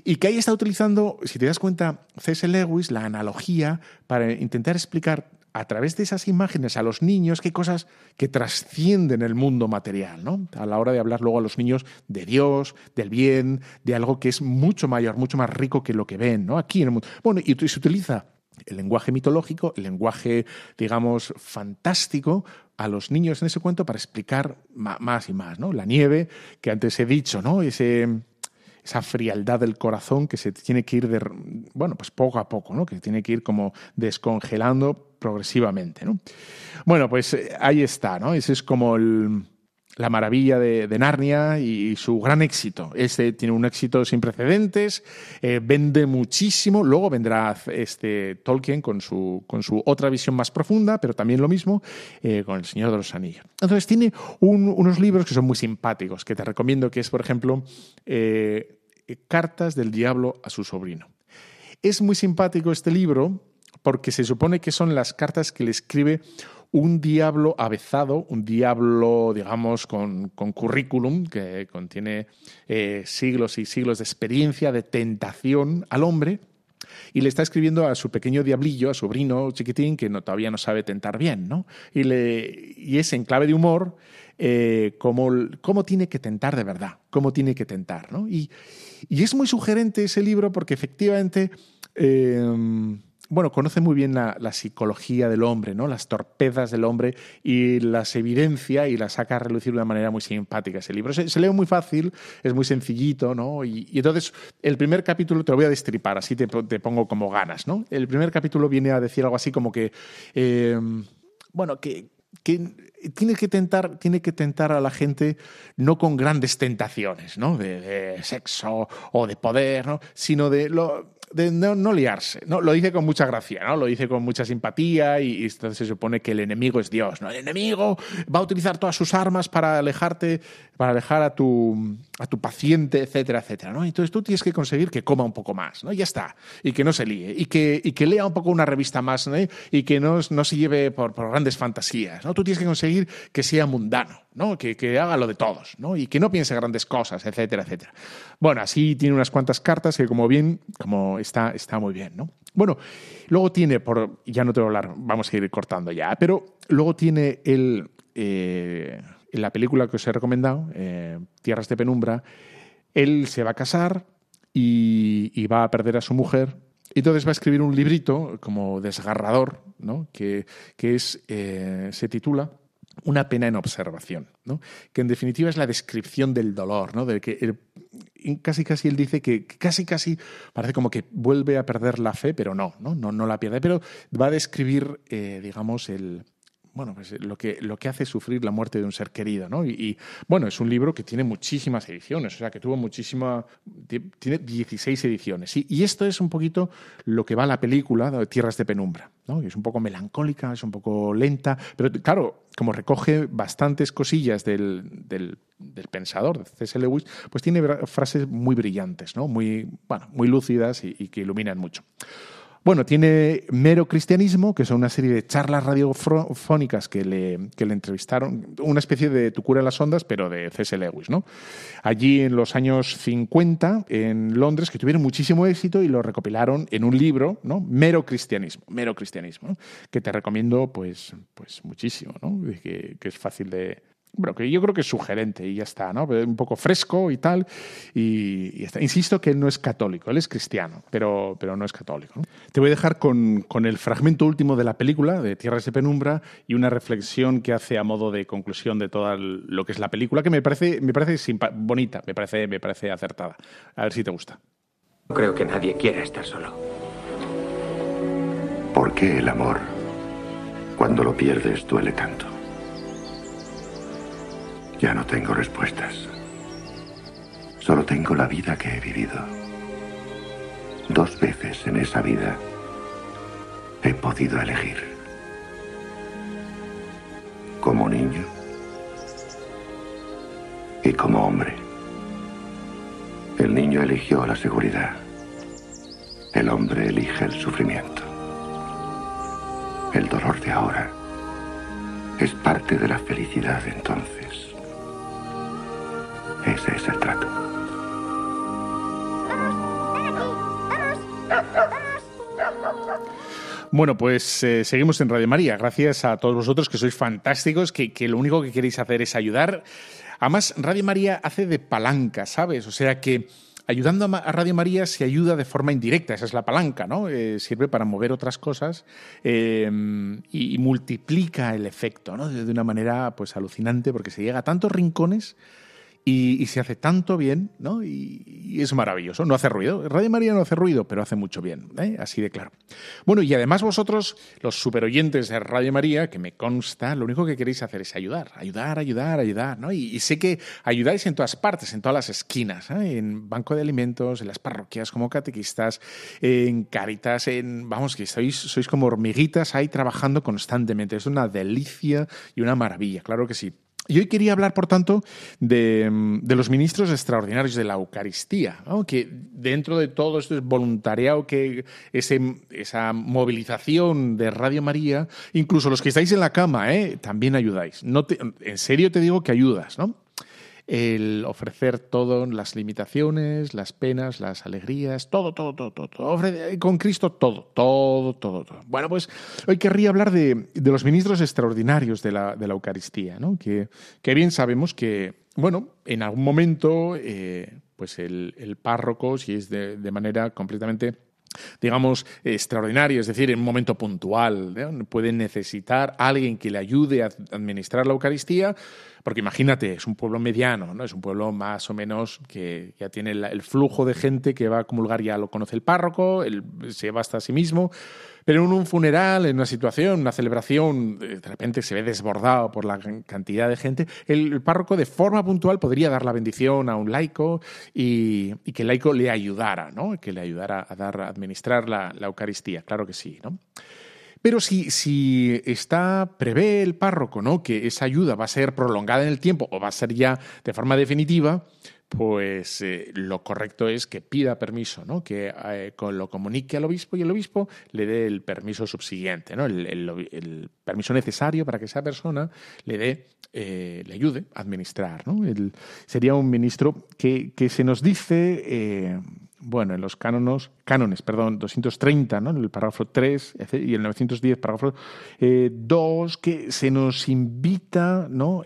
[SPEAKER 1] Y que ahí está utilizando, si te das cuenta, C.S. Lewis, la analogía para intentar explicar a través de esas imágenes a los niños qué cosas que trascienden el mundo material, ¿no? A la hora de hablar luego a los niños de Dios, del bien, de algo que es mucho mayor, mucho más rico que lo que ven, ¿no? Aquí en el mundo. Bueno, y se utiliza el lenguaje mitológico, el lenguaje, digamos, fantástico a los niños en ese cuento para explicar más y más, ¿no? La nieve, que antes he dicho, ¿no? Esa frialdad del corazón que se tiene que ir, bueno, pues poco a poco, ¿no? Que tiene que ir como descongelando progresivamente. ¿no? Bueno, pues eh, ahí está, ¿no? Ese es como la maravilla de, Narnia y, su gran éxito. Este tiene un éxito sin precedentes, eh, vende muchísimo, luego vendrá este Tolkien con su, con su otra visión más profunda, pero también lo mismo eh, con El Señor de los Anillos. Entonces tiene unos libros que son muy simpáticos, que te recomiendo, que es, por ejemplo, Cartas del Diablo a su sobrino. Es muy simpático este libro porque se supone que son las cartas que le escribe un diablo avezado, un diablo, digamos, con, currículum, que contiene eh, siglos y siglos de experiencia, de tentación al hombre, y le está escribiendo a su pequeño diablillo, a su sobrino chiquitín, que no, todavía no sabe tentar bien, ¿no? Y, le, y es en clave de humor eh, cómo, tiene que tentar de verdad, cómo tiene que tentar, ¿no? Y, y es muy sugerente ese libro porque efectivamente... Eh, bueno, conoce muy bien la, psicología del hombre, ¿no? Las torpezas del hombre y las evidencia y las saca a relucir de una manera muy simpática ese libro. Se, lee muy fácil, es muy sencillito, ¿no? Y, entonces el primer capítulo te lo voy a destripar, así te, pongo como ganas, ¿no? El primer capítulo viene a decir algo así como que, eh, bueno, que, tiene que tentar tiene que tentar a la gente no con grandes tentaciones no de, de sexo o de poder no sino de lo de no, liarse. ¿no? Lo dice con mucha gracia, ¿no? Lo dice con mucha simpatía y, entonces se supone que el enemigo es Dios, ¿no? El enemigo va a utilizar todas sus armas para alejarte, para alejar a tu, a tu paciente, etcétera, etcétera, ¿no? Entonces tú tienes que conseguir que coma un poco más, ¿no? Y ya está. Y que no se líe. Y que, y que lea un poco una revista más, ¿no? Y que no, no se lleve por, por, grandes fantasías, ¿no? Tú tienes que conseguir que sea mundano, ¿no? Que, haga lo de todos, ¿no? Y que no piense grandes cosas, etcétera, etcétera. Bueno, así tiene unas cuantas cartas que como bien, como está, está muy bien, ¿no? Bueno, luego tiene, por, ya no te voy a hablar, vamos a ir cortando ya, pero luego tiene el, eh, la película que os he recomendado, eh, Tierras de Penumbra, él se va a casar y, va a perder a su mujer. Y entonces va a escribir un librito como desgarrador, ¿no? que, que es, eh, se titula una pena en observación, ¿no? que en definitiva es la descripción del dolor, ¿no? de que casi casi él dice que casi casi parece como que vuelve a perder la fe, pero no, no, no, no la pierde, pero va a describir, eh, digamos, el, bueno, pues lo que, lo que hace sufrir la muerte de un ser querido, ¿no? Y, bueno, es un libro que tiene muchísimas ediciones, o sea, que tuvo muchísima, tiene 16 ediciones. Y, esto es un poquito lo que va a la película de Tierras de Penumbra, ¿no? es un poco melancólica, es un poco lenta, pero claro, como recoge bastantes cosillas del, del, pensador, de C.S. Lewis, pues tiene frases muy brillantes, ¿no? Muy, bueno, muy lúcidas y que iluminan mucho. Bueno, tiene Mero Cristianismo, que son una serie de charlas radiofónicas que le, que le entrevistaron, una especie de Tu cura en las ondas, pero de C.S. Lewis, ¿no? Allí en los años 50, en Londres, que tuvieron muchísimo éxito y lo recopilaron en un libro, ¿no? Mero Cristianismo, Mero Cristianismo, que te recomiendo pues, pues muchísimo, ¿no? que es fácil de, bueno, que yo creo que es sugerente y ya está, ¿no? Un poco fresco y tal. Y, está. Insisto que él no es católico, él es cristiano, pero, pero no es católico. Te voy a dejar con, con, el fragmento último de la película, de Tierras de Penumbra, y una reflexión que hace a modo de conclusión de todo lo que es la película, que me parece, me parece bonita, me parece, me parece acertada. A ver si te gusta.
[SPEAKER 2] Creo que nadie quiera estar solo.
[SPEAKER 3] ¿Por qué el amor, cuando lo pierdes, duele tanto? Ya no tengo respuestas. Solo tengo la vida que he vivido. Dos veces en esa vida he podido elegir. Como niño y como hombre. El niño eligió la seguridad. El hombre elige el sufrimiento. El dolor de ahora es parte de la felicidad entonces. Ese es el trato.
[SPEAKER 1] Bueno, pues eh, seguimos en Radio María. Gracias a todos vosotros que sois fantásticos, que, que, lo único que queréis hacer es ayudar. Además, Radio María hace de palanca, ¿sabes? O sea que ayudando a Radio María se ayuda de forma indirecta, esa es la palanca, ¿no? Eh, sirve para mover otras cosas eh, y, multiplica el efecto, ¿no? De, una manera pues alucinante porque se llega a tantos rincones y, se hace tanto bien, ¿no? Y, es maravilloso. No hace ruido. Radio María no hace ruido, pero hace mucho bien, ¿eh? así de claro. Bueno, y además vosotros, los superoyentes de Radio María, que me consta, lo único que queréis hacer es ayudar, ayudar, ayudar, ayudar, ¿no? Y, sé que ayudáis en todas partes, en todas las esquinas, ¿eh? en Banco de Alimentos, en las parroquias como catequistas, en Caritas, en, vamos, que sois, sois como hormiguitas ahí trabajando constantemente. Es una delicia y una maravilla, claro que sí. Y hoy quería hablar, por tanto, de, los ministros extraordinarios de la Eucaristía, que dentro de todo esto es voluntariado, que esa movilización de Radio María, incluso los que estáis en la cama, ¿eh? también ayudáis. No en serio te digo que ayudas, ¿no? El ofrecer todo, las limitaciones, las penas, las alegrías, todo, todo, todo, todo. con Cristo todo, todo, todo, todo. Bueno, pues hoy querría hablar de, los ministros extraordinarios de la, de la Eucaristía, ¿no? que, que bien sabemos que, bueno, en algún momento, eh, pues el, el, párroco, si es de, de manera completamente digamos, extraordinaria, es decir, en un momento puntual. Puede necesitar alguien que le ayude a administrar la Eucaristía, porque imagínate, es un pueblo mediano, ¿no? Es un pueblo más o menos que ya tiene el, flujo de gente que va a comulgar, ya lo conoce el párroco, él se basta a sí mismo. Pero en un funeral, en una situación, una celebración, de repente se ve desbordado por la cantidad de gente, el, párroco de forma puntual podría dar la bendición a un laico y, que el laico le ayudara, ¿no? Que le ayudara a dar, a administrar la, la Eucaristía, claro que sí, ¿no? Pero si, si está, prevé el párroco, ¿no? Que esa ayuda va a ser prolongada en el tiempo o va a ser ya de forma definitiva, pues eh, lo correcto es que pida permiso, ¿no? que eh, lo comunique al obispo y el obispo le dé el permiso subsiguiente, ¿no? el, permiso necesario para que esa persona le dé, eh, le ayude a administrar. ¿no? sería un ministro que, que se nos dice bueno, en los cánones, cánones, perdón, 230, ¿no? En el párrafo 3 y el 910, párrafo 2, eh, que se nos invita, ¿no?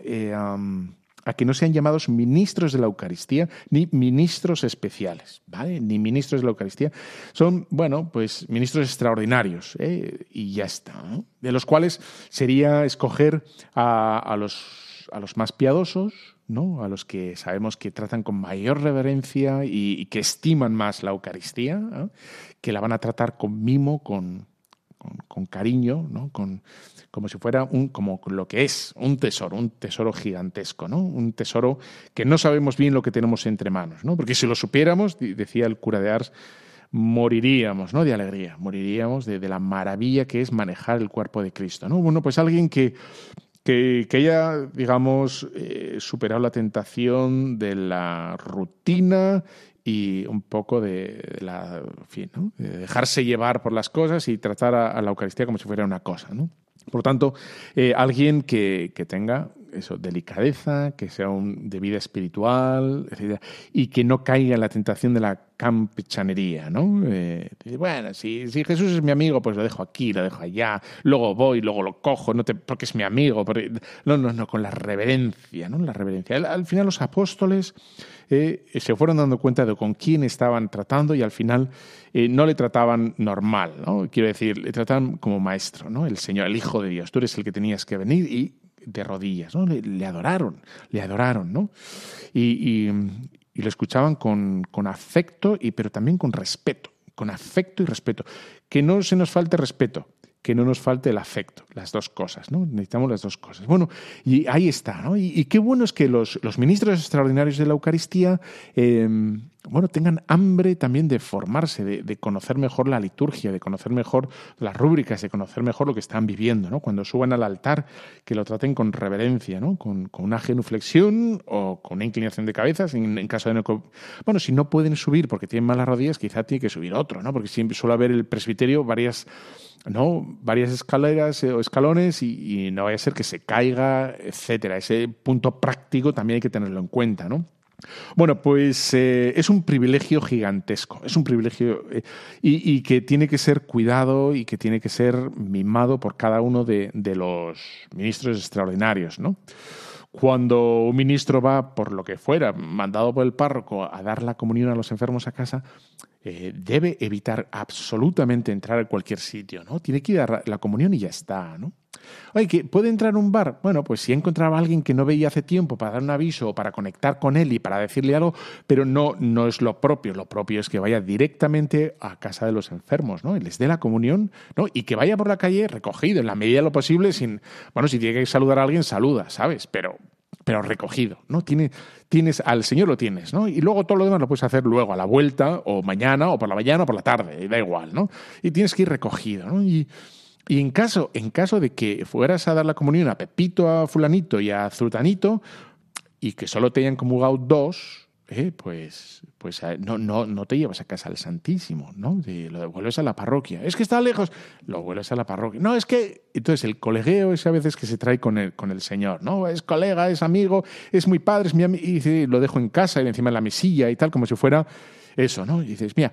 [SPEAKER 1] A que no sean llamados ministros de la Eucaristía ni ministros especiales, ¿vale? Ni ministros de la Eucaristía. Son, bueno, pues ministros extraordinarios, ¿eh? y ya está, De los cuales sería escoger a, los, a los más piadosos, ¿no? a los que sabemos que tratan con mayor reverencia y, que estiman más la Eucaristía, que la van a tratar con mimo, con, con, cariño, ¿no? con, como si fuera un, como lo que es, un tesoro, un tesoro gigantesco, ¿no? un tesoro que no sabemos bien lo que tenemos entre manos, ¿no? porque si lo supiéramos, decía el cura de Ars, moriríamos ¿no? de alegría, moriríamos de, la maravilla que es manejar el cuerpo de Cristo. ¿no? Bueno, pues alguien que, que, que haya, digamos, eh, superado la tentación de la rutina y un poco de, la, fin, ¿no? de dejarse llevar por las cosas y tratar a, la Eucaristía como si fuera una cosa. ¿no? Por tanto, eh, alguien que, que, tenga eso, delicadeza, que sea un, de vida espiritual, y que no caiga en la tentación de la campechanería, ¿no? Eh, bueno, si, si, Jesús es mi amigo, pues lo dejo aquí, lo dejo allá, luego voy, luego lo cojo, no te, porque es mi amigo. no, no, no, con la reverencia, ¿no? La reverencia. Al, final los apóstoles eh, se fueron dando cuenta de con quién estaban tratando y al final eh, no le trataban normal, ¿no? Quiero decir, le trataban como maestro, ¿no? El Señor, el Hijo de Dios. Tú eres el que tenías que venir y de rodillas, ¿no? Le, adoraron, le adoraron, ¿no? Y, lo escuchaban con, afecto, y, pero también con respeto, con afecto y respeto. Que no se nos falte respeto, que no nos falte el afecto, las dos cosas, ¿no? Necesitamos las dos cosas. Bueno, y ahí está, ¿no? Y, qué bueno es que los, los, ministros extraordinarios de la Eucaristía, em, bueno, tengan hambre también de formarse, de, conocer mejor la liturgia, de conocer mejor las rúbricas, de conocer mejor lo que están viviendo, ¿no? Cuando suban al altar, que lo traten con reverencia, ¿no? Con, una genuflexión o con una inclinación de cabezas, en, caso de no... Bueno, si no pueden subir porque tienen malas rodillas, quizá tiene que subir otro, ¿no? Porque siempre suele haber el presbiterio varias escaleras eh, o escalones y, no vaya a ser que se caiga, etcétera. Ese punto práctico también hay que tenerlo en cuenta, ¿no? Bueno, pues eh, es un privilegio gigantesco, es un privilegio eh, y, que tiene que ser cuidado y que tiene que ser mimado por cada uno de, los ministros extraordinarios, ¿no? Cuando un ministro va, por lo que fuera, mandado por el párroco a dar la comunión a los enfermos a casa, eh, debe evitar absolutamente entrar a cualquier sitio, ¿no? Tiene que ir a la comunión y ya está, ¿no? Oye, ¿que ¿puede entrar a un bar? Bueno, pues si encontraba a alguien que no veía hace tiempo para dar un aviso o para conectar con él y para decirle algo, pero no, no es lo propio. Lo propio es que vaya directamente a casa de los enfermos, ¿no? Y les dé la comunión, ¿no? Y que vaya por la calle recogido, en la medida de lo posible, sin. Bueno, si tiene que saludar a alguien, saluda, ¿sabes? Pero, pero recogido, ¿no? Tiene, tienes, al Señor lo tienes, ¿no? Y luego todo lo demás lo puedes hacer luego, a la vuelta, o mañana, o por la mañana, o por la tarde, da igual, ¿no? Y tienes que ir recogido, ¿no? Y, y en caso, en caso de que fueras a dar la comunión a Pepito, a Fulanito y a Zutanito, y que solo te hayan comulgado dos, eh, pues, pues eh, no, no, no te llevas a casa al Santísimo, ¿no? lo devuelves a la parroquia. Es que está lejos, lo vuelves a la parroquia. No, es que. Entonces, el colegueo es a veces que se trae con el, con el Señor, ¿no? Es colega, es amigo, es muy padre, es mi amigo. Y lo dejo en casa y encima en la mesilla y tal, como si fuera eso, ¿no? Y dices, mira,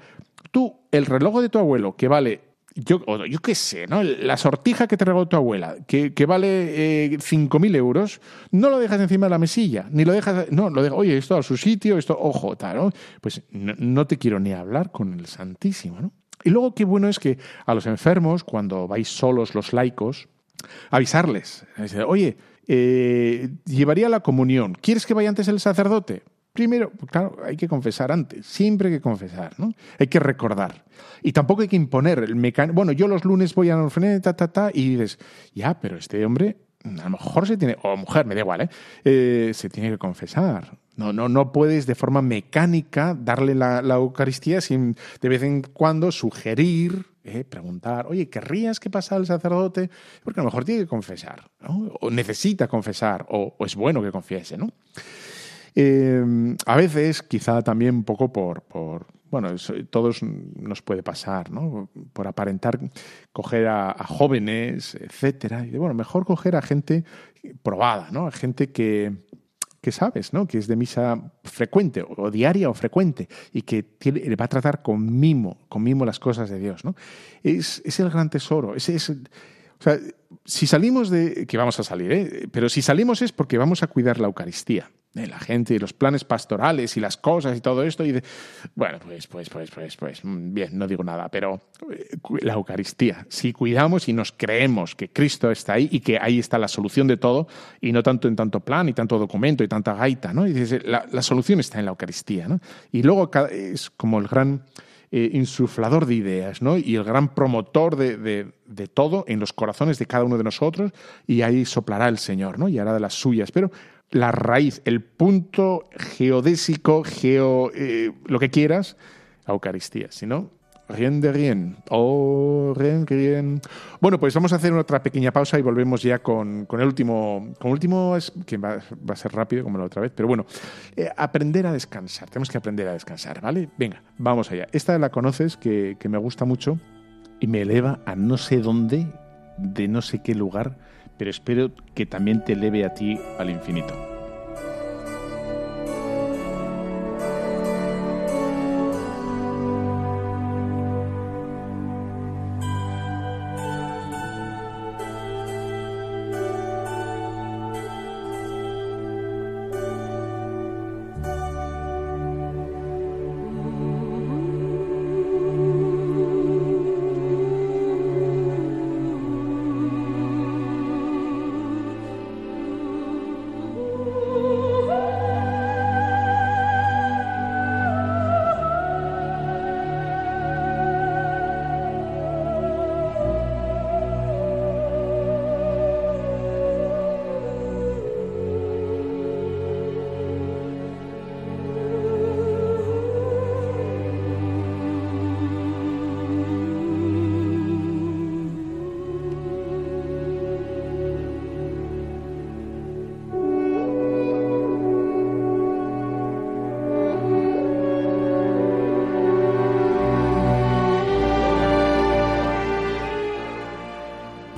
[SPEAKER 1] tú, el reloj de tu abuelo, que vale yo, yo qué sé, ¿no? La sortija que te regaló tu abuela, que, que vale eh, 5.000 euros, no lo dejas encima de la mesilla, ni lo dejas, no, lo dejas, oye, esto a su sitio, esto, ojo, tal, ¿no? Pues no, te quiero ni hablar con el Santísimo, ¿no? Y luego qué bueno es que a los enfermos, cuando vais solos los laicos, avisarles, oye, eh, llevaría la comunión, ¿quieres que vaya antes el sacerdote? Primero, claro, hay que confesar antes, siempre hay que confesar, ¿no? Hay que recordar. Y tampoco hay que imponer el mecanismo. Bueno, yo los lunes voy a la ta, ta, ta, y dices, ya, pero este hombre a lo mejor se tiene, o mujer, me da igual, ¿eh? ¿eh? se tiene que confesar. No, no, no puedes de forma mecánica darle la, Eucaristía sin de vez en cuando sugerir, ¿eh? preguntar, oye, ¿querrías que pasara el sacerdote? Porque a lo mejor tiene que confesar, ¿no? o necesita confesar, o es bueno que confiese, ¿no? Eh, a veces, quizá también un poco por, por bueno, todos nos puede pasar, ¿no? Por aparentar coger a, jóvenes, etcétera. Y bueno, mejor coger a gente probada, ¿no? A gente que, que sabes, ¿no? Que es de misa frecuente, o diaria o frecuente, y que tiene, va a tratar con mimo, con mimo las cosas de Dios, ¿no? Es, es el gran tesoro. Ese es, o sea, si salimos de. que vamos a salir, ¿eh? Pero si salimos es porque vamos a cuidar la Eucaristía la gente y los planes pastorales y las cosas y todo esto. Y de, bueno, pues, pues, pues, pues, pues, mm, bien, no digo nada, pero eh, la Eucaristía, si cuidamos y nos creemos que Cristo está ahí y que ahí está la solución de todo, y no tanto en tanto plan y tanto documento y tanta gaita, ¿no? Y dices, la, la solución está en la Eucaristía, ¿no? Y luego es como el gran eh, insuflador de ideas, ¿no? Y el gran promotor de, de, de, todo en los corazones de cada uno de nosotros, y ahí soplará el Señor, ¿no? Y hará de las suyas. Pero la raíz, el punto geodésico, geo, eh, lo que quieras, la Eucaristía. Si no, rien de rien. Oh, rien, rien. Bueno, pues vamos a hacer otra pequeña pausa y volvemos ya con, el último. Con el último, que va, a ser rápido como la otra vez, pero bueno, eh, aprender a descansar. Tenemos que aprender a descansar, ¿vale? Venga, vamos allá. Esta la conoces, que, que me gusta mucho y me eleva a no sé dónde, de no sé qué lugar pero espero que también te eleve a ti al infinito.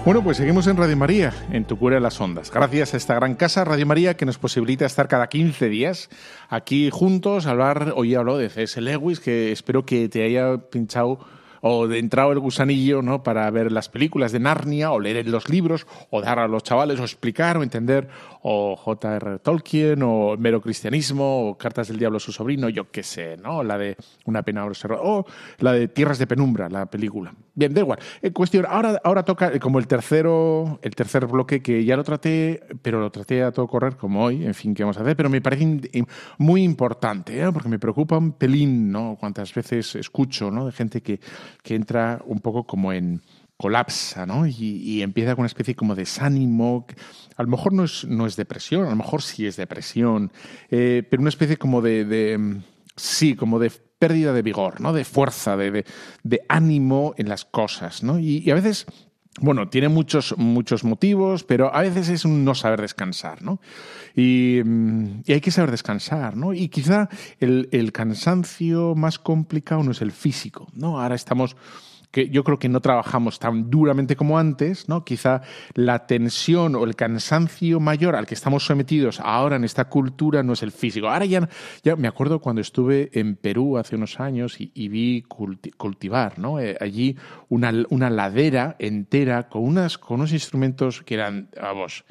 [SPEAKER 1] Bueno, pues seguimos en Radio María, en Tu Cura de las Ondas. Gracias a esta gran casa, Radio María, que nos posibilita estar cada 15 días aquí juntos, hablar, hoy hablo de C.S. Lewis, que espero que te haya pinchado o de entrado el gusanillo ¿no? para ver las películas de Narnia o leer los libros o dar a los chavales o explicar o entender o J.R. Tolkien o mero cristianismo o Cartas del Diablo a su sobrino, yo qué sé, ¿no? La de Una pena observada o la de Tierras de Penumbra, la película. Bien, da igual. En cuestión, ahora, ahora toca eh, como el tercero, el tercer bloque que ya lo traté, pero lo traté a todo correr como hoy, en fin, ¿qué vamos a hacer? Pero me parece muy importante, ¿eh? porque me preocupa un pelín, ¿no? Cuántas veces escucho, ¿no? De gente que que entra un poco como en colapsa, ¿no? Y, empieza con una especie como de desánimo. A lo mejor no es, no es depresión, a lo mejor sí es depresión, eh, pero una especie como de, sí, como de pérdida de vigor, ¿no? De fuerza, de, de, ánimo en las cosas, ¿no? Y, a veces bueno, tiene muchos, muchos motivos, pero a veces es un no saber descansar, ¿no? Y, mm, y hay que saber descansar, ¿no? Y quizá el, el cansancio más complicado no es el físico, ¿no? Ahora estamos que yo creo que no trabajamos tan duramente como antes, ¿no? Quizá la tensión o el cansancio mayor al que estamos sometidos ahora en esta cultura no es el físico. Ahora ya, ya me acuerdo cuando estuve en Perú hace unos años y, vi cultivar, ¿no? Eh, allí una, una ladera entera con, unas, con unos instrumentos que eran, vamos,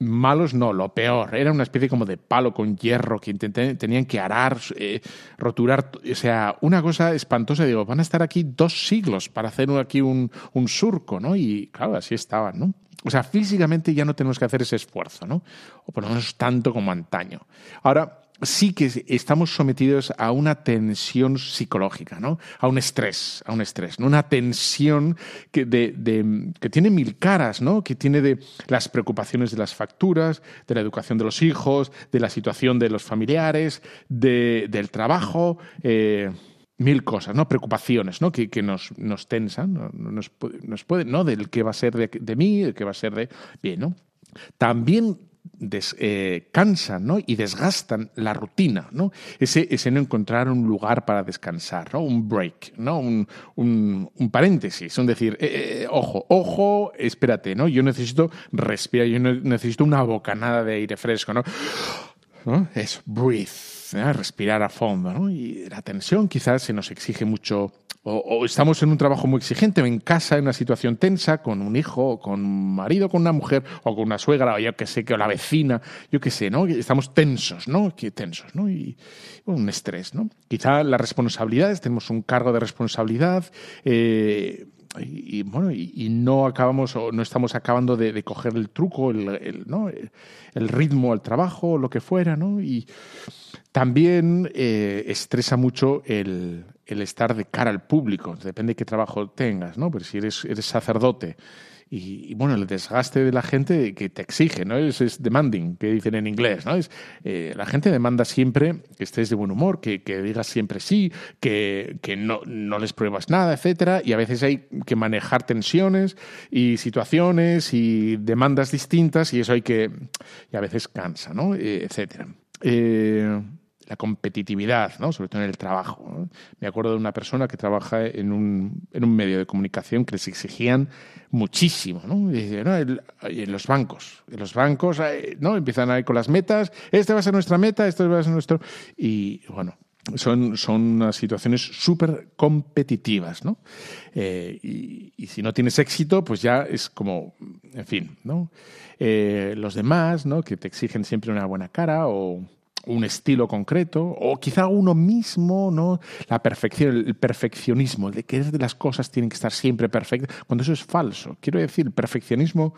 [SPEAKER 1] malos no, lo peor. Era una especie como de palo con hierro que tenían que arar, eh, roturar. O sea, una cosa espantosa. Digo, van a estar aquí dos siglos para hacer aquí un, un surco, ¿no? Y claro, así estaban, ¿no? O sea, físicamente ya no tenemos que hacer ese esfuerzo, ¿no? O por lo menos tanto como antaño. Ahora, sí que estamos sometidos a una tensión psicológica, ¿no? A un estrés, a un estrés, ¿no? Una tensión que, de, que tiene mil caras, ¿no? Que tiene de las preocupaciones de las facturas, de la educación de los hijos, de la situación de los familiares, del trabajo. Eh, mil cosas, ¿no? Preocupaciones, ¿no? Que, que nos, nos tensan, nos, nos puede, ¿no? Del que va a ser de, de mí, del que va a ser de... Bien, ¿no? También eh, cansan ¿no? y desgastan la rutina, ¿no? Ese, ese, no encontrar un lugar para descansar, ¿no? un break, ¿no? un, un, paréntesis, es decir, eh, eh, ojo, ojo, espérate, ¿no? yo necesito respirar, yo necesito una bocanada de aire fresco, ¿no? ¿No? Eso, breathe, respirar a fondo. ¿no? Y la tensión quizás se nos exige mucho o, estamos en un trabajo muy exigente, o en casa, en una situación tensa, con un hijo, o con un marido, con una mujer, o con una suegra, o yo que sé, que o la vecina, yo qué sé, ¿no? Estamos tensos, ¿no? tensos, ¿no? Y un estrés, ¿no? Quizá las responsabilidades, tenemos un cargo de responsabilidad, eh, y, bueno, y, no acabamos o no estamos acabando de, coger el truco, el, el, ¿no? el ritmo al trabajo, lo que fuera, ¿no? Y también eh, estresa mucho el, estar de cara al público, depende de qué trabajo tengas, ¿no? Pero si eres, sacerdote y, bueno, el desgaste de la gente que te exige, ¿no? Es, demanding, que dicen en inglés, ¿no? Es, eh, la gente demanda siempre que estés de buen humor, que, digas siempre sí, que, no, les pruebas nada, etcétera, y a veces hay que manejar tensiones y situaciones y demandas distintas y eso hay que, y a veces cansa, ¿no? Eh, etcétera. Eh, la competitividad, ¿no? sobre todo en el trabajo. Me acuerdo de una persona que trabaja en un, en un medio de comunicación que les exigían muchísimo. ¿no? en los bancos, en los bancos eh, ¿no? empiezan ahí con las metas, este va a ser nuestra meta, esto va a ser nuestro... Y bueno, son, son situaciones súper competitivas, ¿no? Eh, y, y, si no tienes éxito, pues ya es como, en fin, ¿no? Eh, los demás, ¿no? Que te exigen siempre una buena cara o un estilo concreto, o quizá uno mismo, ¿no? La perfección, el perfeccionismo, el de que las cosas tienen que estar siempre perfectas, cuando eso es falso. Quiero decir, el perfeccionismo,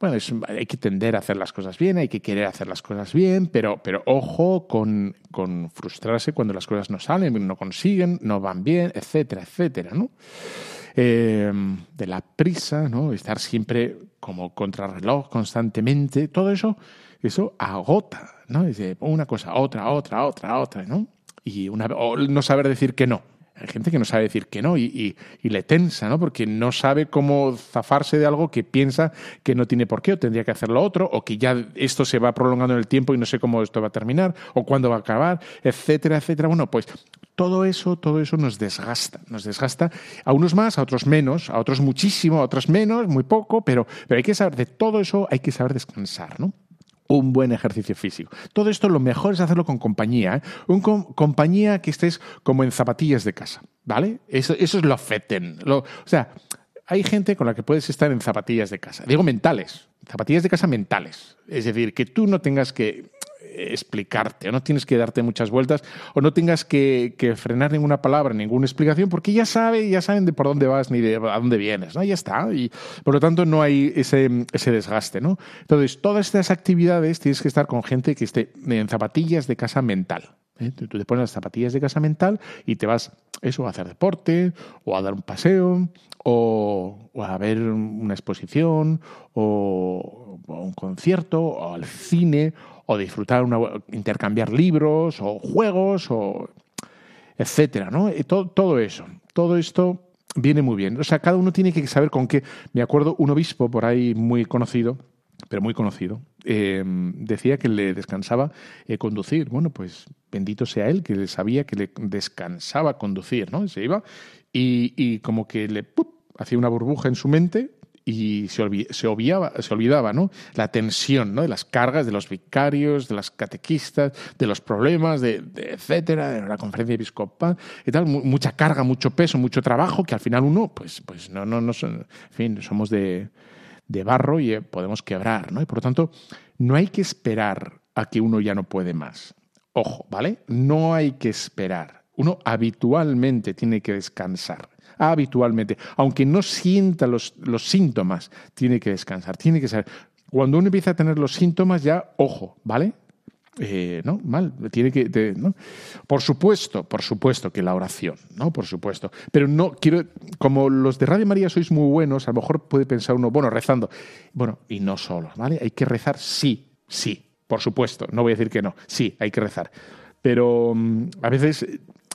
[SPEAKER 1] bueno, hay que tender a hacer las cosas bien, hay que querer hacer las cosas bien, pero, pero ojo con, con frustrarse cuando las cosas no salen, no consiguen, no van bien, etcétera, etcétera, ¿no? Eh, de la prisa, ¿no? Estar siempre como contrarreloj constantemente, todo eso eso agota, ¿no? Dice, una cosa, otra, otra, otra, otra, ¿no? Y una, o no saber decir que no. Hay gente que no sabe decir que no y, le tensa, ¿no? Porque no sabe cómo zafarse de algo que piensa que no tiene por qué o tendría que hacerlo otro o que ya esto se va prolongando en el tiempo y no sé cómo esto va a terminar o cuándo va a acabar, etcétera, etcétera. Bueno, pues todo eso, todo eso nos desgasta, nos desgasta a unos más, a otros menos, a otros muchísimo, a otros menos, muy poco, pero, pero hay que saber de todo eso, hay que saber descansar, ¿no? Un buen ejercicio físico. Todo esto lo mejor es hacerlo con compañía, ¿eh? un compañía que estés como en zapatillas de casa, ¿vale? Eso, eso es lo feten. o sea, hay gente con la que puedes estar en zapatillas de casa. Digo mentales, zapatillas de casa mentales. Es decir, que tú no tengas que explicarte, o no tienes que darte muchas vueltas, o no tengas que, frenar ninguna palabra, ninguna explicación, porque ya sabe, ya saben de por dónde vas ni de a dónde vienes, ¿no? Ya está. Y por lo tanto no hay ese, desgaste, ¿no? Entonces, todas estas actividades tienes que estar con gente que esté en zapatillas de casa mental. ¿eh? Tú te pones las zapatillas de casa mental y te vas eso a hacer deporte o a dar un paseo o, a ver una exposición o, o, un concierto o al cine o disfrutar, una, intercambiar libros o juegos o etcétera, ¿no? todo, todo eso, todo esto viene muy bien. O sea, cada uno tiene que saber con qué. Me acuerdo un obispo por ahí muy conocido, pero muy conocido, eh, decía que le descansaba eh, conducir. Bueno, pues bendito sea él, que sabía que le descansaba conducir, ¿no? Se iba y, como que le hacía una burbuja en su mente y se, obviaba, se olvidaba ¿no? la tensión ¿no? de las cargas de los vicarios, de las catequistas, de los problemas, de, etcétera, de la conferencia episcopal y tal, mucha carga, mucho peso, mucho trabajo que al final uno, pues, pues no, no, no, en fin, somos de, de barro y eh, podemos quebrar, ¿no? Y por lo tanto, no hay que esperar a que uno ya no puede más. Ojo, ¿vale? No hay que esperar. Uno habitualmente tiene que descansar habitualmente, aunque no sienta los, los síntomas, tiene que descansar, tiene que saber. Cuando uno empieza a tener los síntomas, ya, ojo, ¿vale? Eh, no, mal, tiene que, ¿no? Por supuesto, por supuesto que la oración, ¿no? Por supuesto. Pero no quiero, como los de Radio María sois muy buenos, a lo mejor puede pensar uno, bueno, rezando. Bueno, y no solo, ¿vale? Hay que rezar, sí, sí, por supuesto. No voy a decir que no, sí, hay que rezar. Pero mm, a veces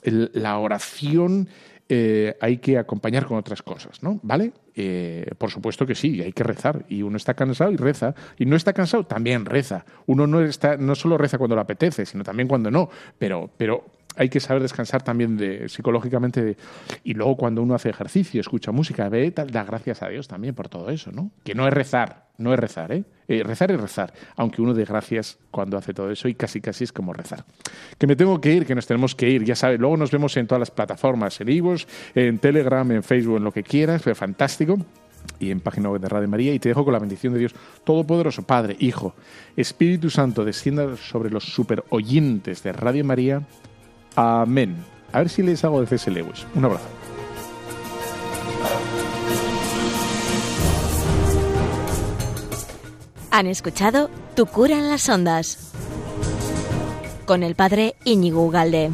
[SPEAKER 1] la oración eh, hay que acompañar con otras cosas, ¿no? ¿Vale? Eh, por supuesto que sí, hay que rezar. Y uno está cansado y reza. Y no está cansado, también reza. Uno no, está, no solo reza cuando le apetece, sino también cuando no. Pero, pero hay que saber descansar también de, psicológicamente. y luego cuando uno hace ejercicio, escucha música, ve, da gracias a Dios también por todo eso, ¿no? Que no es rezar, no es rezar, ¿eh? ¿eh? rezar es rezar, aunque uno dé gracias cuando hace todo eso y casi casi es como rezar. Que me tengo que ir, que nos tenemos que ir, ya sabes, luego nos vemos en todas las plataformas, en Ivos, en Telegram, en Facebook, en lo que quieras, fue fantástico y en página web de Radio María y te dejo con la bendición de Dios Todopoderoso, Padre, Hijo, Espíritu Santo, descienda sobre los super oyentes de Radio María Amén. A ver si les hago de C.S. Lewis. Un abrazo.
[SPEAKER 4] Han escuchado Tu cura en las ondas con el padre Íñigo Ugalde.